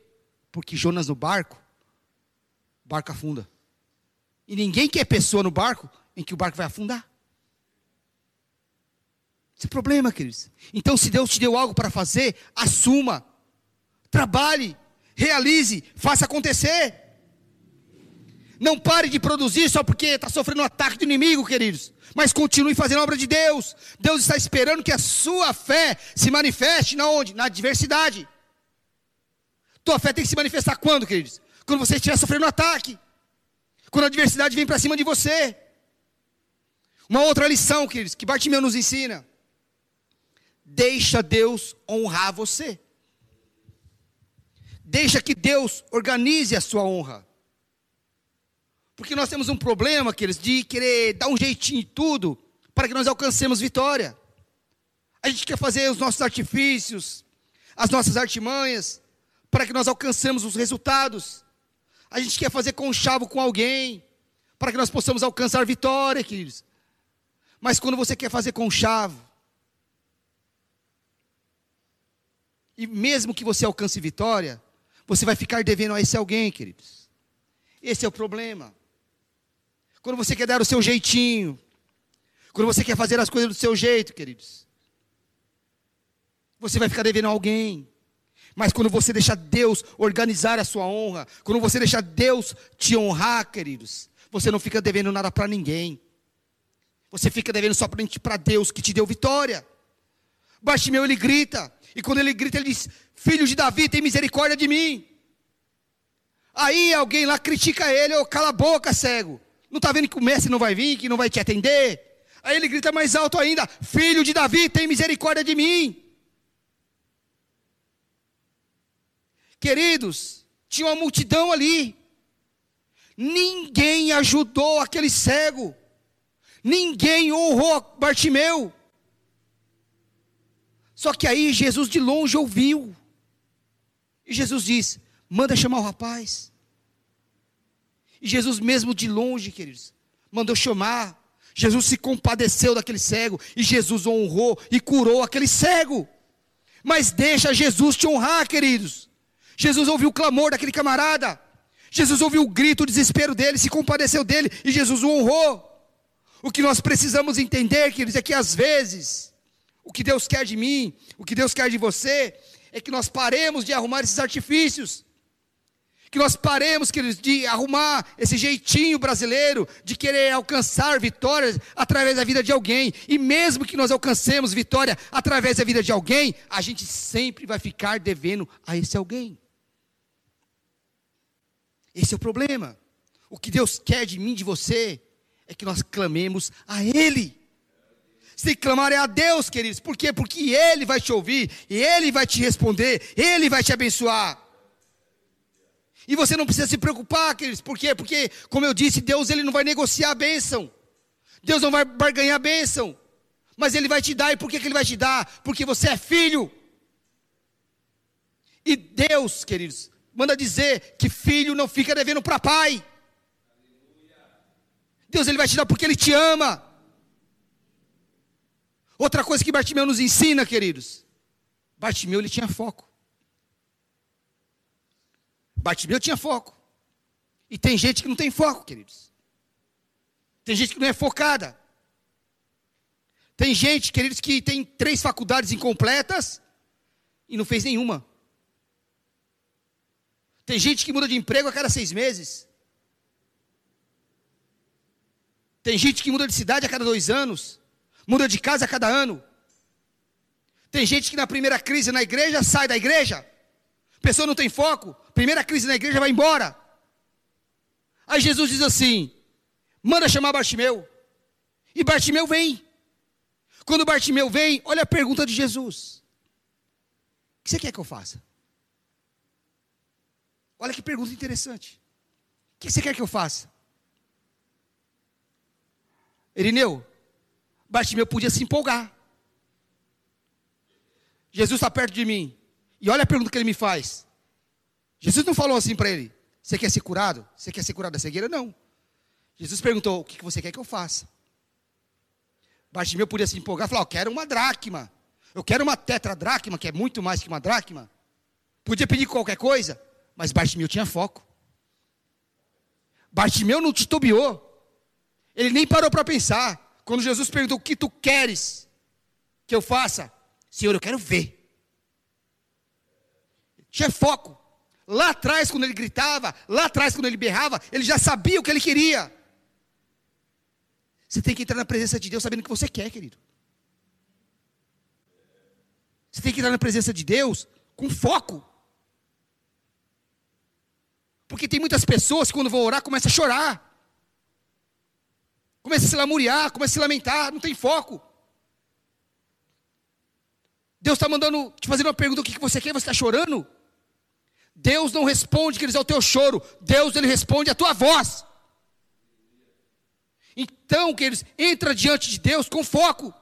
Porque Jonas no barco, o barco afunda. E ninguém quer pessoa no barco em que o barco vai afundar. Esse é o problema, queridos. Então, se Deus te deu algo para fazer, assuma, trabalhe, realize, faça acontecer. Não pare de produzir só porque está sofrendo um ataque do inimigo, queridos. Mas continue fazendo a obra de Deus. Deus está esperando que a sua fé se manifeste na onde? Na adversidade. Tua fé tem que se manifestar quando, queridos? Quando você estiver sofrendo um ataque. Quando a adversidade vem para cima de você. Uma outra lição, queridos, que Bartimeu nos ensina. Deixa Deus honrar você. Deixa que Deus organize a sua honra. Porque nós temos um problema, queridos, de querer dar um jeitinho em tudo para que nós alcancemos vitória. A gente quer fazer os nossos artifícios, as nossas artimanhas, para que nós alcancemos os resultados. A gente quer fazer conchavo com alguém, para que nós possamos alcançar vitória, queridos. Mas quando você quer fazer com chave, e mesmo que você alcance vitória, você vai ficar devendo a esse alguém, queridos. Esse é o problema. Quando você quer dar o seu jeitinho, quando você quer fazer as coisas do seu jeito, queridos, você vai ficar devendo a alguém. Mas quando você deixa Deus organizar a sua honra, quando você deixa Deus te honrar, queridos, você não fica devendo nada para ninguém. Você fica devendo somente para Deus que te deu vitória. Bartimeu ele grita, e quando ele grita, ele diz: Filho de Davi, tem misericórdia de mim. Aí alguém lá critica ele, ô, oh, cala a boca, cego. Não está vendo que o mestre não vai vir, que não vai te atender? Aí ele grita mais alto ainda: Filho de Davi, tem misericórdia de mim. Queridos, tinha uma multidão ali. Ninguém ajudou aquele cego. Ninguém honrou Bartimeu. Só que aí Jesus de longe ouviu. E Jesus diz: manda chamar o rapaz. E Jesus, mesmo de longe, queridos, mandou chamar. Jesus se compadeceu daquele cego. E Jesus honrou e curou aquele cego. Mas deixa Jesus te honrar, queridos. Jesus ouviu o clamor daquele camarada. Jesus ouviu o grito, o desespero dele, se compadeceu dele e Jesus o honrou. O que nós precisamos entender, queridos, é que às vezes, o que Deus quer de mim, o que Deus quer de você, é que nós paremos de arrumar esses artifícios. Que nós paremos, queridos, de arrumar esse jeitinho brasileiro de querer alcançar vitórias através da vida de alguém. E mesmo que nós alcancemos vitória através da vida de alguém, a gente sempre vai ficar devendo a esse alguém. Esse é o problema. O que Deus quer de mim, de você, é que nós clamemos a Ele. Se clamar é a Deus, queridos. Por quê? Porque Ele vai te ouvir, Ele vai te responder, Ele vai te abençoar. E você não precisa se preocupar, queridos. Por quê? Porque, como eu disse, Deus ele não vai negociar a bênção. Deus não vai barganhar a bênção. Mas Ele vai te dar. E por que, que Ele vai te dar? Porque você é filho. E Deus, queridos, manda dizer que filho não fica devendo para pai. Deus ele vai te dar porque ele te ama. Outra coisa que Bartimeu nos ensina, queridos. Bartimeu ele tinha foco. Bartimeu tinha foco. E tem gente que não tem foco, queridos. Tem gente que não é focada. Tem gente, queridos, que tem três faculdades incompletas e não fez nenhuma. Tem gente que muda de emprego a cada seis meses. Tem gente que muda de cidade a cada dois anos. Muda de casa a cada ano. Tem gente que na primeira crise na igreja sai da igreja. Pessoa não tem foco. Primeira crise na igreja vai embora. Aí Jesus diz assim: manda chamar Bartimeu. E Bartimeu vem. Quando Bartimeu vem, olha a pergunta de Jesus: O que você quer que eu faça? Olha que pergunta interessante. O que você quer que eu faça? Irineu, Bartimeu podia se empolgar. Jesus está perto de mim. E olha a pergunta que ele me faz. Jesus não falou assim para ele: Você quer ser curado? Você quer ser curado da cegueira? Não. Jesus perguntou: O que você quer que eu faça? Bartimeu podia se empolgar e falar: Eu quero uma dracma. Eu quero uma tetradracma, que é muito mais que uma dracma. Podia pedir qualquer coisa. Mas Bartimeu tinha foco. Bartimeu não titubeou. Ele nem parou para pensar. Quando Jesus perguntou: O que tu queres que eu faça? Senhor, eu quero ver. Tinha foco. Lá atrás, quando ele gritava, lá atrás, quando ele berrava, ele já sabia o que ele queria. Você tem que entrar na presença de Deus sabendo o que você quer, querido. Você tem que entrar na presença de Deus com foco. Porque tem muitas pessoas que quando vão orar começam a chorar. Começa a se lamuriar, começa a se lamentar, não tem foco. Deus está mandando, te fazendo uma pergunta, o que você quer, você está chorando? Deus não responde, queridos, ao teu choro. Deus, Ele responde à tua voz. Então, queridos, entra diante de Deus com foco.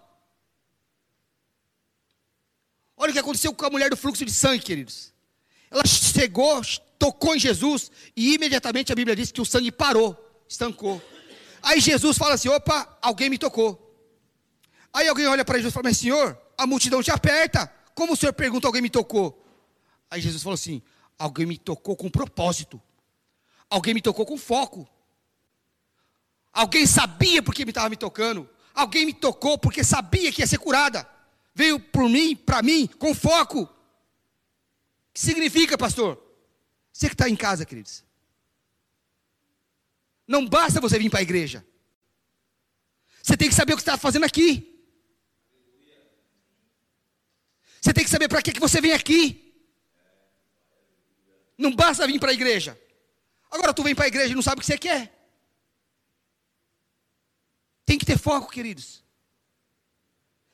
Olha o que aconteceu com a mulher do fluxo de sangue, queridos. Ela chegou, tocou em Jesus e imediatamente a Bíblia diz que o sangue parou, estancou. Aí Jesus fala assim: opa, alguém me tocou. Aí alguém olha para Jesus e fala: Mas senhor, a multidão te aperta. Como o senhor pergunta, alguém me tocou? Aí Jesus falou assim: Alguém me tocou com propósito. Alguém me tocou com foco. Alguém sabia porque me estava me tocando. Alguém me tocou porque sabia que ia ser curada. Veio por mim, para mim, com foco. O que significa, pastor? Você que está em casa, queridos. Não basta você vir para a igreja. Você tem que saber o que está fazendo aqui. Você tem que saber para que, que você vem aqui. Não basta vir para a igreja. Agora tu vem para a igreja e não sabe o que você quer. Tem que ter foco, queridos.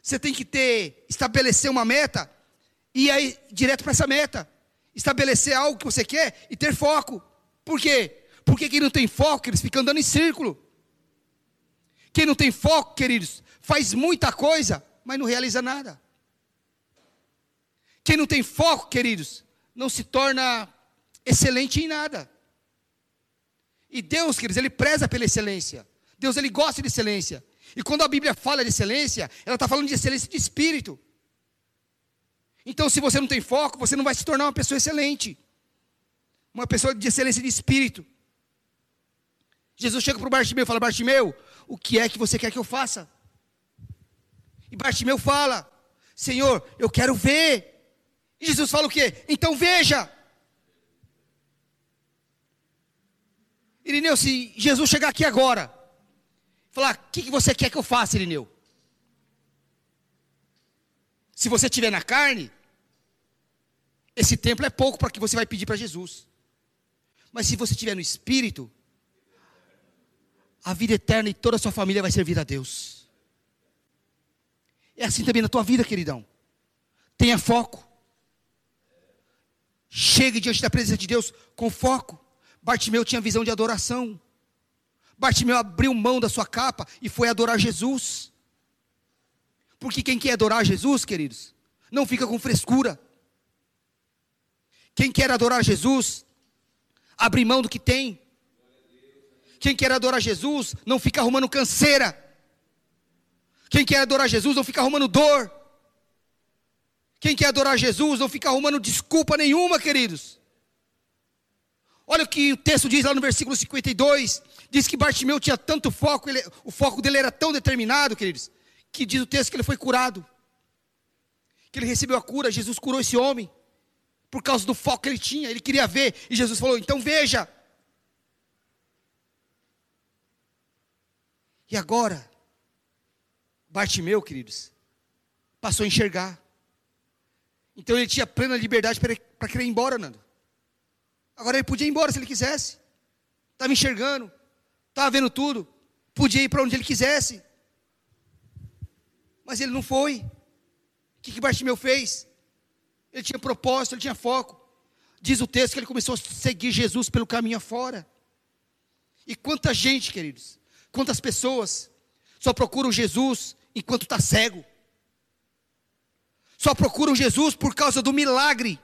Você tem que ter, estabelecer uma meta e ir direto para essa meta estabelecer algo que você quer e ter foco. Por quê? Porque quem não tem foco, eles ficam andando em círculo. Quem não tem foco, queridos, faz muita coisa, mas não realiza nada. Quem não tem foco, queridos, não se torna excelente em nada. E Deus, queridos, Ele preza pela excelência. Deus, Ele gosta de excelência. E quando a Bíblia fala de excelência, ela está falando de excelência de espírito. Então, se você não tem foco, você não vai se tornar uma pessoa excelente. Uma pessoa de excelência de espírito. Jesus chega para o Bartimeu e fala: Bartimeu, o que é que você quer que eu faça? E Bartimeu fala: Senhor, eu quero ver. E Jesus fala o quê? Então veja. Irineu, se Jesus chegar aqui agora, falar, o que, que você quer que eu faça, Irineu? Se você estiver na carne, esse templo é pouco para que você vai pedir para Jesus. Mas se você estiver no Espírito, a vida eterna e toda a sua família vai servir a Deus. É assim também na tua vida, queridão. Tenha foco. Chegue diante da presença de Deus com foco. Bartimeu tinha visão de adoração. Bartimeu abriu mão da sua capa e foi adorar Jesus. Porque quem quer adorar Jesus, queridos, não fica com frescura. Quem quer adorar Jesus, abre mão do que tem. Quem quer adorar Jesus, não fica arrumando canseira. Quem quer adorar Jesus, não fica arrumando dor. Quem quer adorar Jesus, não fica arrumando desculpa nenhuma, queridos. Olha o que o texto diz lá no versículo 52. Diz que Bartimeu tinha tanto foco, ele, o foco dele era tão determinado, queridos, que diz o texto que ele foi curado. Que ele recebeu a cura, Jesus curou esse homem. Por causa do foco que ele tinha, ele queria ver. E Jesus falou: então veja. E agora, Bartimeu, queridos, passou a enxergar. Então ele tinha plena liberdade para querer ir embora, Nando. Agora ele podia ir embora se ele quisesse. Estava enxergando, estava vendo tudo. Podia ir para onde ele quisesse. Mas ele não foi. O que, que Bartimeu fez? Ele tinha propósito, ele tinha foco. Diz o texto que ele começou a seguir Jesus pelo caminho afora. E quanta gente, queridos, quantas pessoas só procuram Jesus enquanto está cego. Só procuram Jesus por causa do milagre.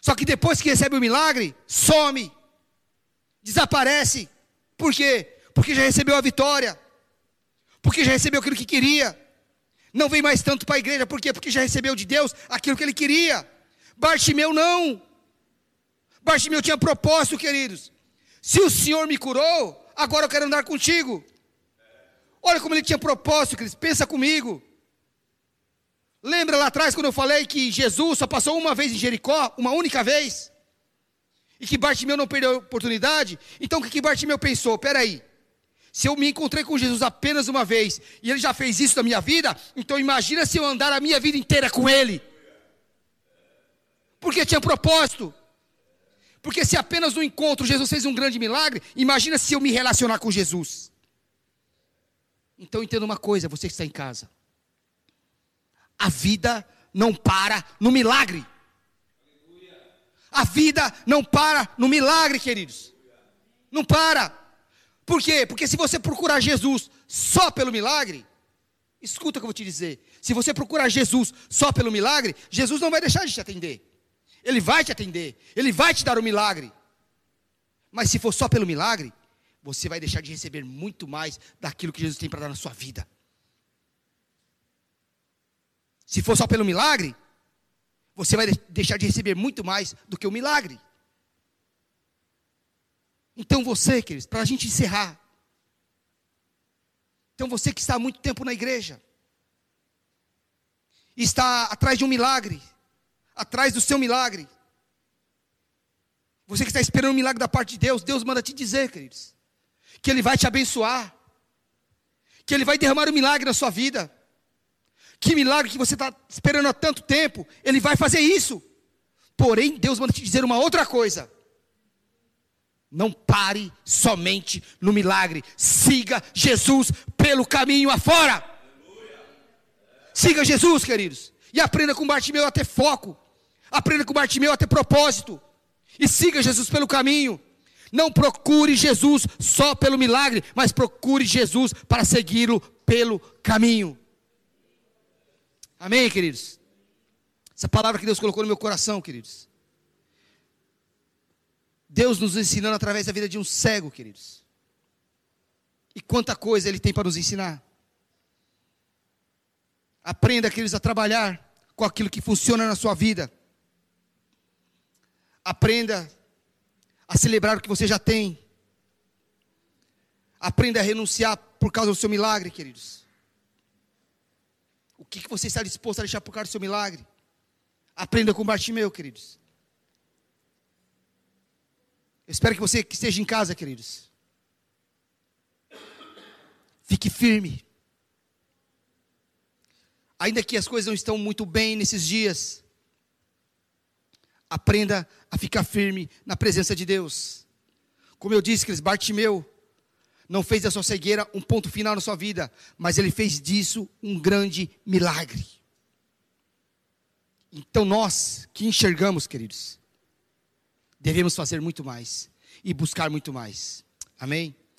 Só que depois que recebe o milagre, some, desaparece. Por quê? Porque já recebeu a vitória, porque já recebeu aquilo que queria. Não vem mais tanto para a igreja, por quê? Porque já recebeu de Deus aquilo que ele queria. Bartimeu não. Bartimeu tinha propósito, queridos. Se o Senhor me curou, agora eu quero andar contigo. Olha como ele tinha propósito, queridos. Pensa comigo. Lembra lá atrás quando eu falei que Jesus só passou uma vez em Jericó, uma única vez? E que Bartimeu não perdeu a oportunidade? Então o que, que Bartimeu pensou? Peraí, se eu me encontrei com Jesus apenas uma vez e ele já fez isso na minha vida, então imagina se eu andar a minha vida inteira com ele. Porque tinha propósito. Porque se apenas no encontro Jesus fez um grande milagre, imagina se eu me relacionar com Jesus. Então entenda uma coisa, você que está em casa. A vida não para no milagre. A vida não para no milagre, queridos. Não para. Por quê? Porque se você procurar Jesus só pelo milagre, escuta o que eu vou te dizer. Se você procurar Jesus só pelo milagre, Jesus não vai deixar de te atender. Ele vai te atender. Ele vai te dar o milagre. Mas se for só pelo milagre, você vai deixar de receber muito mais daquilo que Jesus tem para dar na sua vida. Se for só pelo milagre, você vai deixar de receber muito mais do que o milagre. Então você, queridos, para a gente encerrar. Então você que está há muito tempo na igreja, está atrás de um milagre, atrás do seu milagre. Você que está esperando um milagre da parte de Deus, Deus manda te dizer, queridos, que Ele vai te abençoar, que Ele vai derramar um milagre na sua vida. Que milagre que você está esperando há tanto tempo, Ele vai fazer isso. Porém, Deus manda te dizer uma outra coisa. Não pare somente no milagre. Siga Jesus pelo caminho afora. Siga Jesus, queridos. E aprenda com Bartimeu a ter foco. Aprenda com Bartimeu a ter propósito. E siga Jesus pelo caminho. Não procure Jesus só pelo milagre, mas procure Jesus para segui-lo pelo caminho. Amém, queridos? Essa palavra que Deus colocou no meu coração, queridos. Deus nos ensinando através da vida de um cego, queridos. E quanta coisa Ele tem para nos ensinar. Aprenda, queridos, a trabalhar com aquilo que funciona na sua vida. Aprenda a celebrar o que você já tem. Aprenda a renunciar por causa do seu milagre, queridos. O que você está disposto a deixar por causa do seu milagre? Aprenda com Bartimeu, queridos. Eu espero que você que esteja em casa, queridos. Fique firme. Ainda que as coisas não estão muito bem nesses dias, aprenda a ficar firme na presença de Deus. Como eu disse, queridos, Bartimeu não fez da sua cegueira um ponto final na sua vida, mas ele fez disso um grande milagre. Então nós que enxergamos, queridos, devemos fazer muito mais e buscar muito mais. Amém?